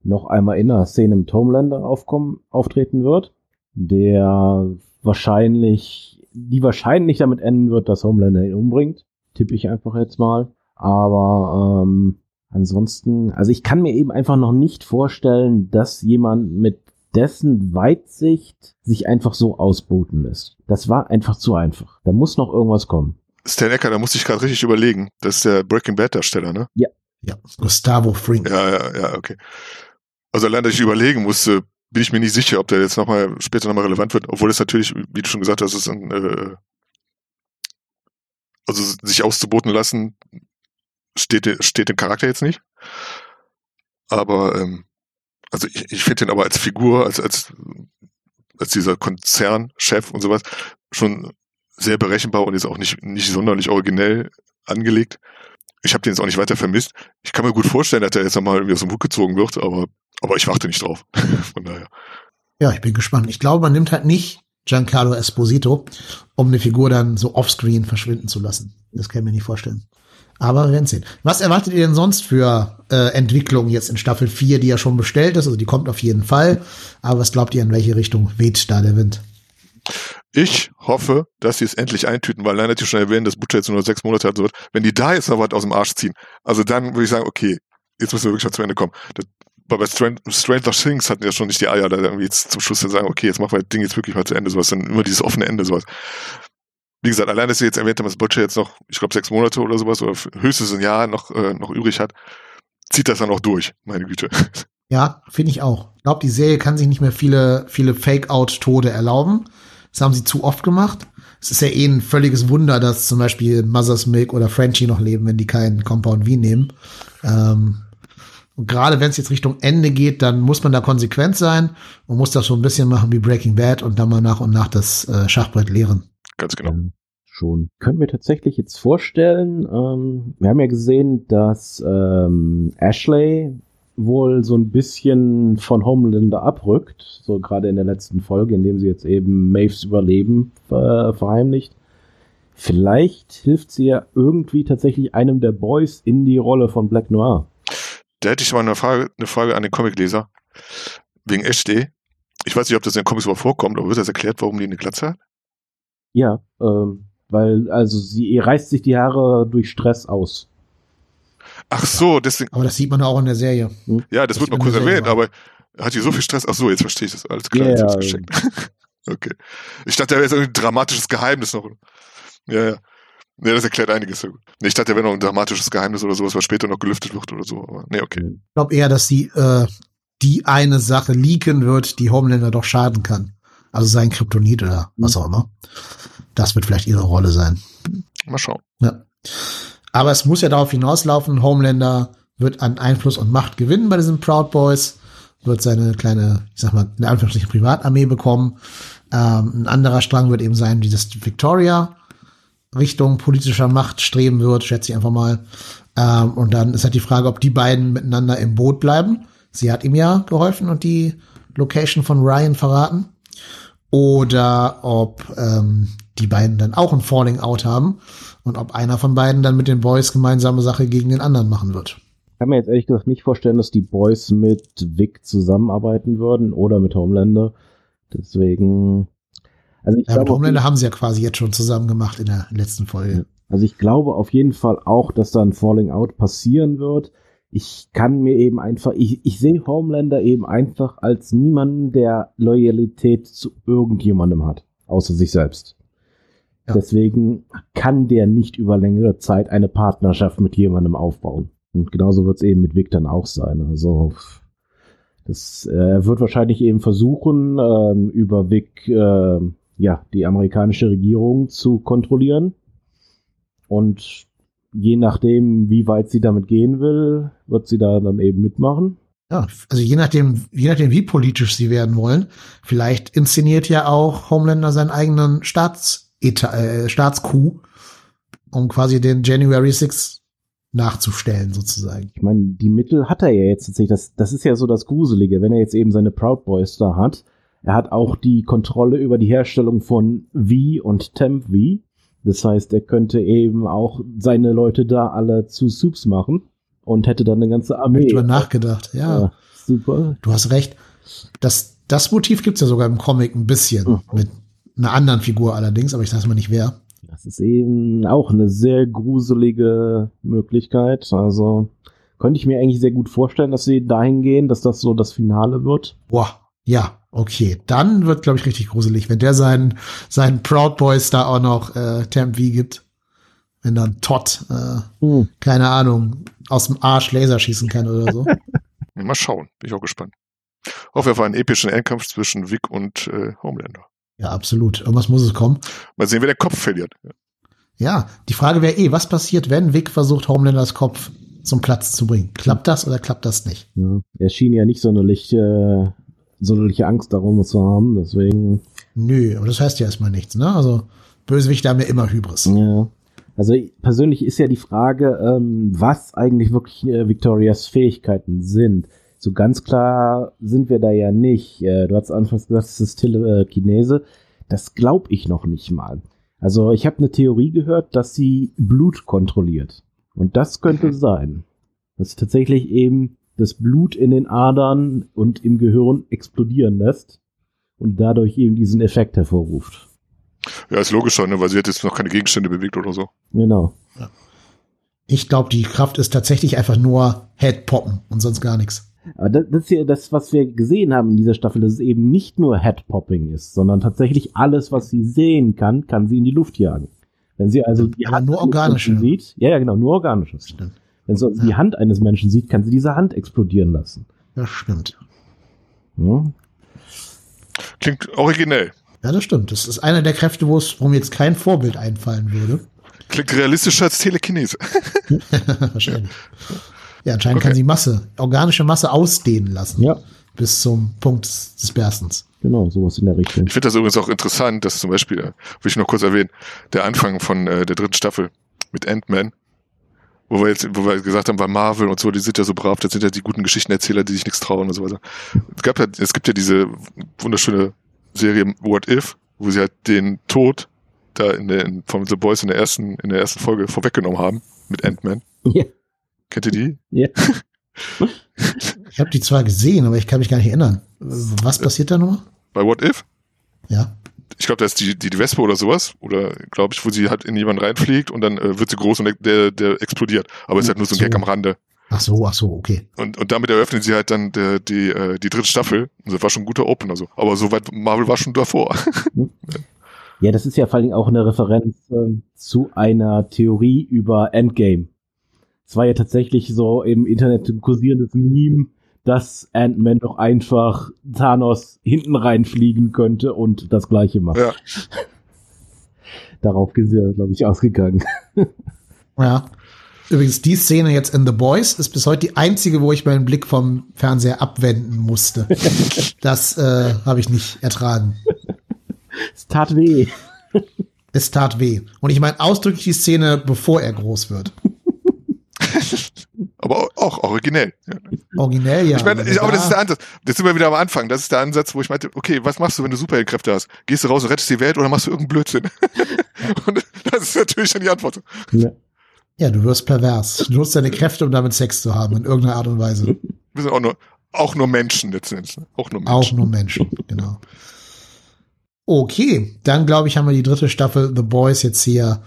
noch einmal in einer Szene mit Homelander aufkommen, auftreten wird, der wahrscheinlich, die wahrscheinlich damit enden wird, dass Homelander ihn umbringt. Tippe ich einfach jetzt mal. Aber ähm, ansonsten, also ich kann mir eben einfach noch nicht vorstellen, dass jemand mit dessen Weitsicht sich einfach so ausbooten lässt. Das war einfach zu einfach. Da muss noch irgendwas kommen. Stan Ecker, da musste ich gerade richtig überlegen. Das ist der Breaking Bad Darsteller, ne? Ja, Gustavo Fring. Ja, ja, ja, okay. Also allein, dass ich überlegen musste, bin ich mir nicht sicher, ob der jetzt nochmal später nochmal relevant wird, obwohl es natürlich, wie du schon gesagt hast, ist ein, äh, also sich auszuboten lassen, steht, steht dem Charakter jetzt nicht. Aber, ähm, also ich, ich finde ihn aber als Figur, als, als, als dieser Konzernchef und sowas, schon sehr berechenbar und ist auch nicht, nicht sonderlich originell angelegt. Ich habe den jetzt auch nicht weiter vermisst. Ich kann mir gut vorstellen, dass der jetzt nochmal irgendwie aus dem Hut gezogen wird, aber, aber ich warte nicht drauf. [LAUGHS] Von daher. Ja, ich bin gespannt. Ich glaube, man nimmt halt nicht Giancarlo Esposito, um eine Figur dann so offscreen verschwinden zu lassen. Das kann ich mir nicht vorstellen. Aber wir werden sehen. Was erwartet ihr denn sonst für äh, Entwicklungen jetzt in Staffel 4, die ja schon bestellt ist? Also die kommt auf jeden Fall. Aber was glaubt ihr, in welche Richtung weht da der Wind? Ich hoffe, dass sie es endlich eintüten, weil die schon erwähnt, dass Butcher jetzt nur noch sechs Monate hat. So wird. Wenn die da jetzt noch was aus dem Arsch ziehen, also dann würde ich sagen, okay, jetzt müssen wir wirklich mal zu Ende kommen. Das, bei Stran Stranger Things hatten ja schon nicht die Eier, da irgendwie jetzt zum Schluss zu sagen, okay, jetzt machen wir das Ding jetzt wirklich mal zu Ende, sowas, dann immer dieses offene Ende, sowas. Wie gesagt, allein, dass sie jetzt erwähnt haben, dass Butcher jetzt noch, ich glaube, sechs Monate oder sowas, oder höchstens ein Jahr noch, äh, noch übrig hat, zieht das dann noch durch, meine Güte. Ja, finde ich auch. Ich glaube, die Serie kann sich nicht mehr viele, viele Fake-Out-Tode erlauben. Das haben sie zu oft gemacht. Es ist ja eh ein völliges Wunder, dass zum Beispiel Mother's Milk oder Frenchie noch leben, wenn die keinen Compound V nehmen. Ähm, und gerade wenn es jetzt Richtung Ende geht, dann muss man da konsequent sein und muss das so ein bisschen machen wie Breaking Bad und dann mal nach und nach das äh, Schachbrett leeren. Ganz genau. Ähm, schon. Können wir tatsächlich jetzt vorstellen, ähm, wir haben ja gesehen, dass ähm, Ashley wohl so ein bisschen von Homelander abrückt, so gerade in der letzten Folge, indem sie jetzt eben Maves Überleben äh, verheimlicht. Vielleicht hilft sie ja irgendwie tatsächlich einem der Boys in die Rolle von Black Noir. Da hätte ich mal eine Frage, eine Frage an den Comicleser. Wegen Ashley. Ich weiß nicht, ob das in den Comics überhaupt vorkommt, aber wird das erklärt, warum die eine Glatze hat? Ja, ähm, weil also sie reißt sich die Haare durch Stress aus. Ach so, deswegen, Aber das sieht man auch in der Serie. ja, das Das wird mal kurz erwähnt, aber hat die so viel Stress? Ach so, jetzt verstehe ich das. Alles klar, jetzt ja. gecheckt. [LAUGHS] okay. Ich dachte, da wäre jetzt irgendwie ein dramatisches Geheimnis noch. Ja, ja. Ja, das erklärt einiges. Nee, ich dachte, da wäre noch ein dramatisches Geheimnis oder sowas, was später noch gelüftet wird oder so. Aber nee, okay. Ich glaube eher, dass sie äh, die eine Sache leaken wird, die Homelander doch schaden kann. Also sein Kryptonit oder was auch immer. Das wird vielleicht ihre Rolle sein. Mal schauen. Ja. Aber es muss ja darauf hinauslaufen, Homelander wird an Einfluss und Macht gewinnen bei diesen Proud Boys, wird seine kleine, ich sag mal, in Anführungsstrichen Privatarmee bekommen. Ähm, ein anderer Strang wird eben sein, wie das Victoria Richtung politischer Macht streben wird, schätze ich einfach mal. Ähm, und dann ist halt die Frage, ob die beiden miteinander im Boot bleiben. Sie hat ihm ja geholfen und die Location von Ryan verraten. Oder ob ähm, die beiden dann auch ein Falling Out haben und ob einer von beiden dann mit den Boys gemeinsame Sache gegen den anderen machen wird. Ich kann mir jetzt ehrlich gesagt nicht vorstellen, dass die Boys mit Vic zusammenarbeiten würden oder mit Homelander. Deswegen. Also ich ja, glaube, mit Homelander haben sie ja quasi jetzt schon zusammen gemacht in der letzten Folge. Also ich glaube auf jeden Fall auch, dass da ein Falling Out passieren wird. Ich kann mir eben einfach, ich, ich sehe Homelander eben einfach als niemanden, der Loyalität zu irgendjemandem hat, außer sich selbst. Ja. Deswegen kann der nicht über längere Zeit eine Partnerschaft mit jemandem aufbauen. Und genauso wird es eben mit Vic dann auch sein. Also das, äh, er wird wahrscheinlich eben versuchen, ähm, über Vic äh, ja, die amerikanische Regierung zu kontrollieren. Und je nachdem, wie weit sie damit gehen will, wird sie da dann eben mitmachen. Ja, also je nachdem, je nachdem, wie politisch sie werden wollen, vielleicht inszeniert ja auch Homelander seinen eigenen Staats äh, Staatskuh, um quasi den January 6 nachzustellen, sozusagen. Ich meine, die Mittel hat er ja jetzt tatsächlich. Das, das ist ja so das Gruselige, wenn er jetzt eben seine Proud Boys da hat. Er hat auch die Kontrolle über die Herstellung von V und Temp V. Das heißt, er könnte eben auch seine Leute da alle zu Soups machen und hätte dann eine ganze Armee. Ich nachgedacht, ja. ja. Super. Du hast recht. Das, das Motiv gibt's ja sogar im Comic ein bisschen mhm. mit einer anderen Figur allerdings, aber ich sage mal nicht wer. Das ist eben auch eine sehr gruselige Möglichkeit. Also könnte ich mir eigentlich sehr gut vorstellen, dass sie dahin gehen, dass das so das Finale wird. Boah, ja, okay. Dann wird, glaube ich, richtig gruselig, wenn der seinen, seinen Proud Boys da auch noch äh, Temp V gibt. Wenn dann Todd, äh, hm. keine Ahnung, aus dem Arsch Laser schießen kann oder so. [LAUGHS] Mal schauen, bin ich auch gespannt. Auf jeden Fall einen epischen Endkampf zwischen Vic und äh, Homelander. Ja, absolut. Irgendwas muss es kommen. Mal sehen, wer der Kopf verliert. Ja, die Frage wäre eh, was passiert, wenn Vic versucht, Homelanders Kopf zum Platz zu bringen? Klappt das oder klappt das nicht? Ja, er schien ja nicht sonderlich, äh, sonderliche Angst darum zu haben, deswegen. Nö, aber das heißt ja erstmal nichts, ne? Also, Bösewichte haben ja immer Hybris. Ja. Also persönlich ist ja die Frage, ähm, was eigentlich wirklich äh, Victorias Fähigkeiten sind. So ganz klar sind wir da ja nicht. Äh, du hast anfangs gesagt, es ist Telekinese. Das glaube ich noch nicht mal. Also ich habe eine Theorie gehört, dass sie Blut kontrolliert. Und das könnte mhm. sein. Dass sie tatsächlich eben das Blut in den Adern und im Gehirn explodieren lässt und dadurch eben diesen Effekt hervorruft. Ja, ist logisch, ne? weil sie hat jetzt noch keine Gegenstände bewegt oder so. Genau. Ja. Ich glaube, die Kraft ist tatsächlich einfach nur Headpoppen und sonst gar nichts. Aber das, das ist ja das, was wir gesehen haben in dieser Staffel, dass es eben nicht nur Headpopping ist, sondern tatsächlich alles, was sie sehen kann, kann sie in die Luft jagen. Wenn sie also die Hand nur organische sieht, ja, ja, genau, nur organisches. Stimmt. Wenn sie ja. die Hand eines Menschen sieht, kann sie diese Hand explodieren lassen. Ja, stimmt. Ja. Klingt originell. Ja, das stimmt. Das ist einer der Kräfte, wo es, wo mir jetzt kein Vorbild einfallen würde. Klingt realistischer als Telekinese. [LAUGHS] Wahrscheinlich. Ja, anscheinend okay. kann sie Masse, organische Masse ausdehnen lassen. Ja. Bis zum Punkt des Berstens. Genau, sowas in der Richtung. Ich finde das übrigens auch interessant, dass zum Beispiel, äh, will ich noch kurz erwähnen, der Anfang von äh, der dritten Staffel mit Ant-Man, wo wir jetzt, wo wir gesagt haben, bei Marvel und so, die sind ja so brav, das sind ja die guten Geschichtenerzähler, die sich nichts trauen und so weiter. Es gab ja, es gibt ja diese wunderschöne Serie What If, wo sie halt den Tod da in der, in, von The Boys in der ersten, in der ersten Folge vorweggenommen haben mit Ant-Man. Ja. Kennt ihr die? Ja. ich habe die zwar gesehen, aber ich kann mich gar nicht erinnern. Was passiert da nochmal? Bei What If? Ja. Ich glaube, da ist die, die, die Wespe oder sowas. Oder glaube ich, wo sie halt in jemanden reinfliegt und dann äh, wird sie groß und der, der explodiert. Aber es ist halt nur so ein so. Gag am Rande. Ach so, ach so, okay. Und, und damit eröffnen sie halt dann der, die, äh, die dritte Staffel. Und das war schon ein guter Opener so. Aber soweit Marvel war schon davor. [LAUGHS] ja, das ist ja vor allem auch eine Referenz äh, zu einer Theorie über Endgame. Es war ja tatsächlich so im Internet kursierendes Meme, dass Ant-Man doch einfach Thanos hinten reinfliegen könnte und das gleiche macht. Ja. [LAUGHS] Darauf ist er, glaube ich, ausgegangen. [LAUGHS] Ja. Übrigens, die Szene jetzt in The Boys ist bis heute die einzige, wo ich meinen Blick vom Fernseher abwenden musste. [LAUGHS] das äh, habe ich nicht ertragen. Es tat weh. Es tat weh. Und ich meine ausdrücklich die Szene, bevor er groß wird. Aber auch originell. Ja. Originell, ja. Ich meine, aber, aber das ist der Ansatz. Jetzt sind wir wieder am Anfang. Das ist der Ansatz, wo ich meinte, okay, was machst du, wenn du Superheldenkräfte hast? Gehst du raus und rettest die Welt oder machst du irgendeinen Blödsinn? [LAUGHS] und das ist natürlich dann die Antwort. Ja. ja, du wirst pervers. Du nutzt deine Kräfte, um damit Sex zu haben, in irgendeiner Art und Weise. Wir sind auch nur, auch nur Menschen letztendlich. Ne? Auch nur Menschen. Auch nur Menschen, genau. Okay, dann glaube ich, haben wir die dritte Staffel The Boys jetzt hier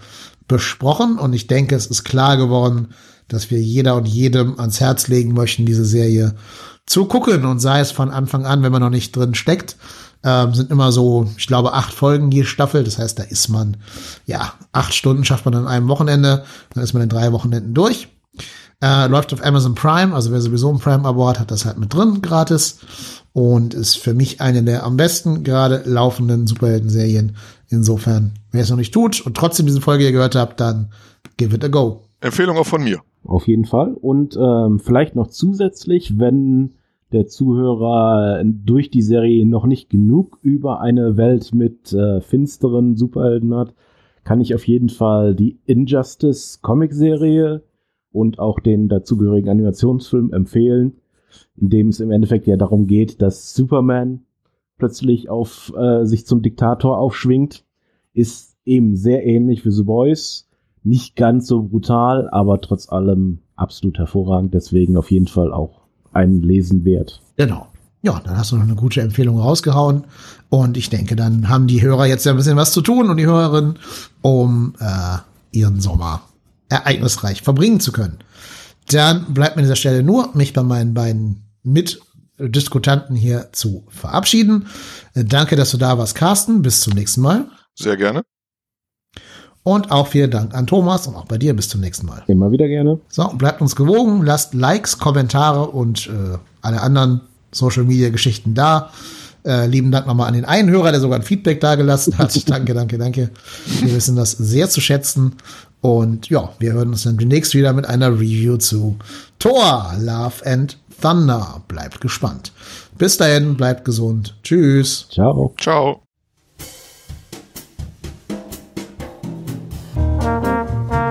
besprochen und ich denke, es ist klar geworden, dass wir jeder und jedem ans Herz legen möchten, diese Serie zu gucken und sei es von Anfang an, wenn man noch nicht drin steckt. Ähm, sind immer so, ich glaube, acht Folgen je Staffel. Das heißt, da ist man, ja, acht Stunden schafft man an einem Wochenende. Dann ist man in drei Wochenenden durch. Äh, läuft auf Amazon Prime, also wer sowieso ein Prime-Abo hat, hat das halt mit drin, gratis. Und ist für mich eine der am besten gerade laufenden Superhelden-Serien. Insofern, wer es noch nicht tut und trotzdem diese Folge hier gehört habt, dann give it a go. Empfehlung auch von mir. Auf jeden Fall. Und ähm, vielleicht noch zusätzlich, wenn der Zuhörer durch die Serie noch nicht genug über eine Welt mit äh, finsteren Superhelden hat, kann ich auf jeden Fall die Injustice Comic-Serie und auch den dazugehörigen Animationsfilm empfehlen, in dem es im Endeffekt ja darum geht, dass Superman plötzlich auf äh, sich zum Diktator aufschwingt, ist eben sehr ähnlich wie The Boys nicht ganz so brutal, aber trotz allem absolut hervorragend. Deswegen auf jeden Fall auch ein Lesen wert. Genau. Ja, dann hast du noch eine gute Empfehlung rausgehauen. Und ich denke, dann haben die Hörer jetzt ja ein bisschen was zu tun und die Hörerinnen, um äh, ihren Sommer ereignisreich verbringen zu können. Dann bleibt mir an dieser Stelle nur, mich bei meinen beiden Mitdiskutanten hier zu verabschieden. Äh, danke, dass du da warst, Carsten. Bis zum nächsten Mal. Sehr gerne. Und auch vielen Dank an Thomas und auch bei dir. Bis zum nächsten Mal. Immer wieder gerne. So, bleibt uns gewogen, lasst Likes, Kommentare und äh, alle anderen Social Media Geschichten da. Äh, lieben Dank nochmal an den einen Hörer, der sogar ein Feedback dagelassen hat. [LAUGHS] danke, danke, danke. Wir wissen das sehr zu schätzen. Und ja, wir hören uns dann demnächst wieder mit einer Review zu Thor, Love and Thunder. Bleibt gespannt. Bis dahin, bleibt gesund. Tschüss. Ciao. Ciao.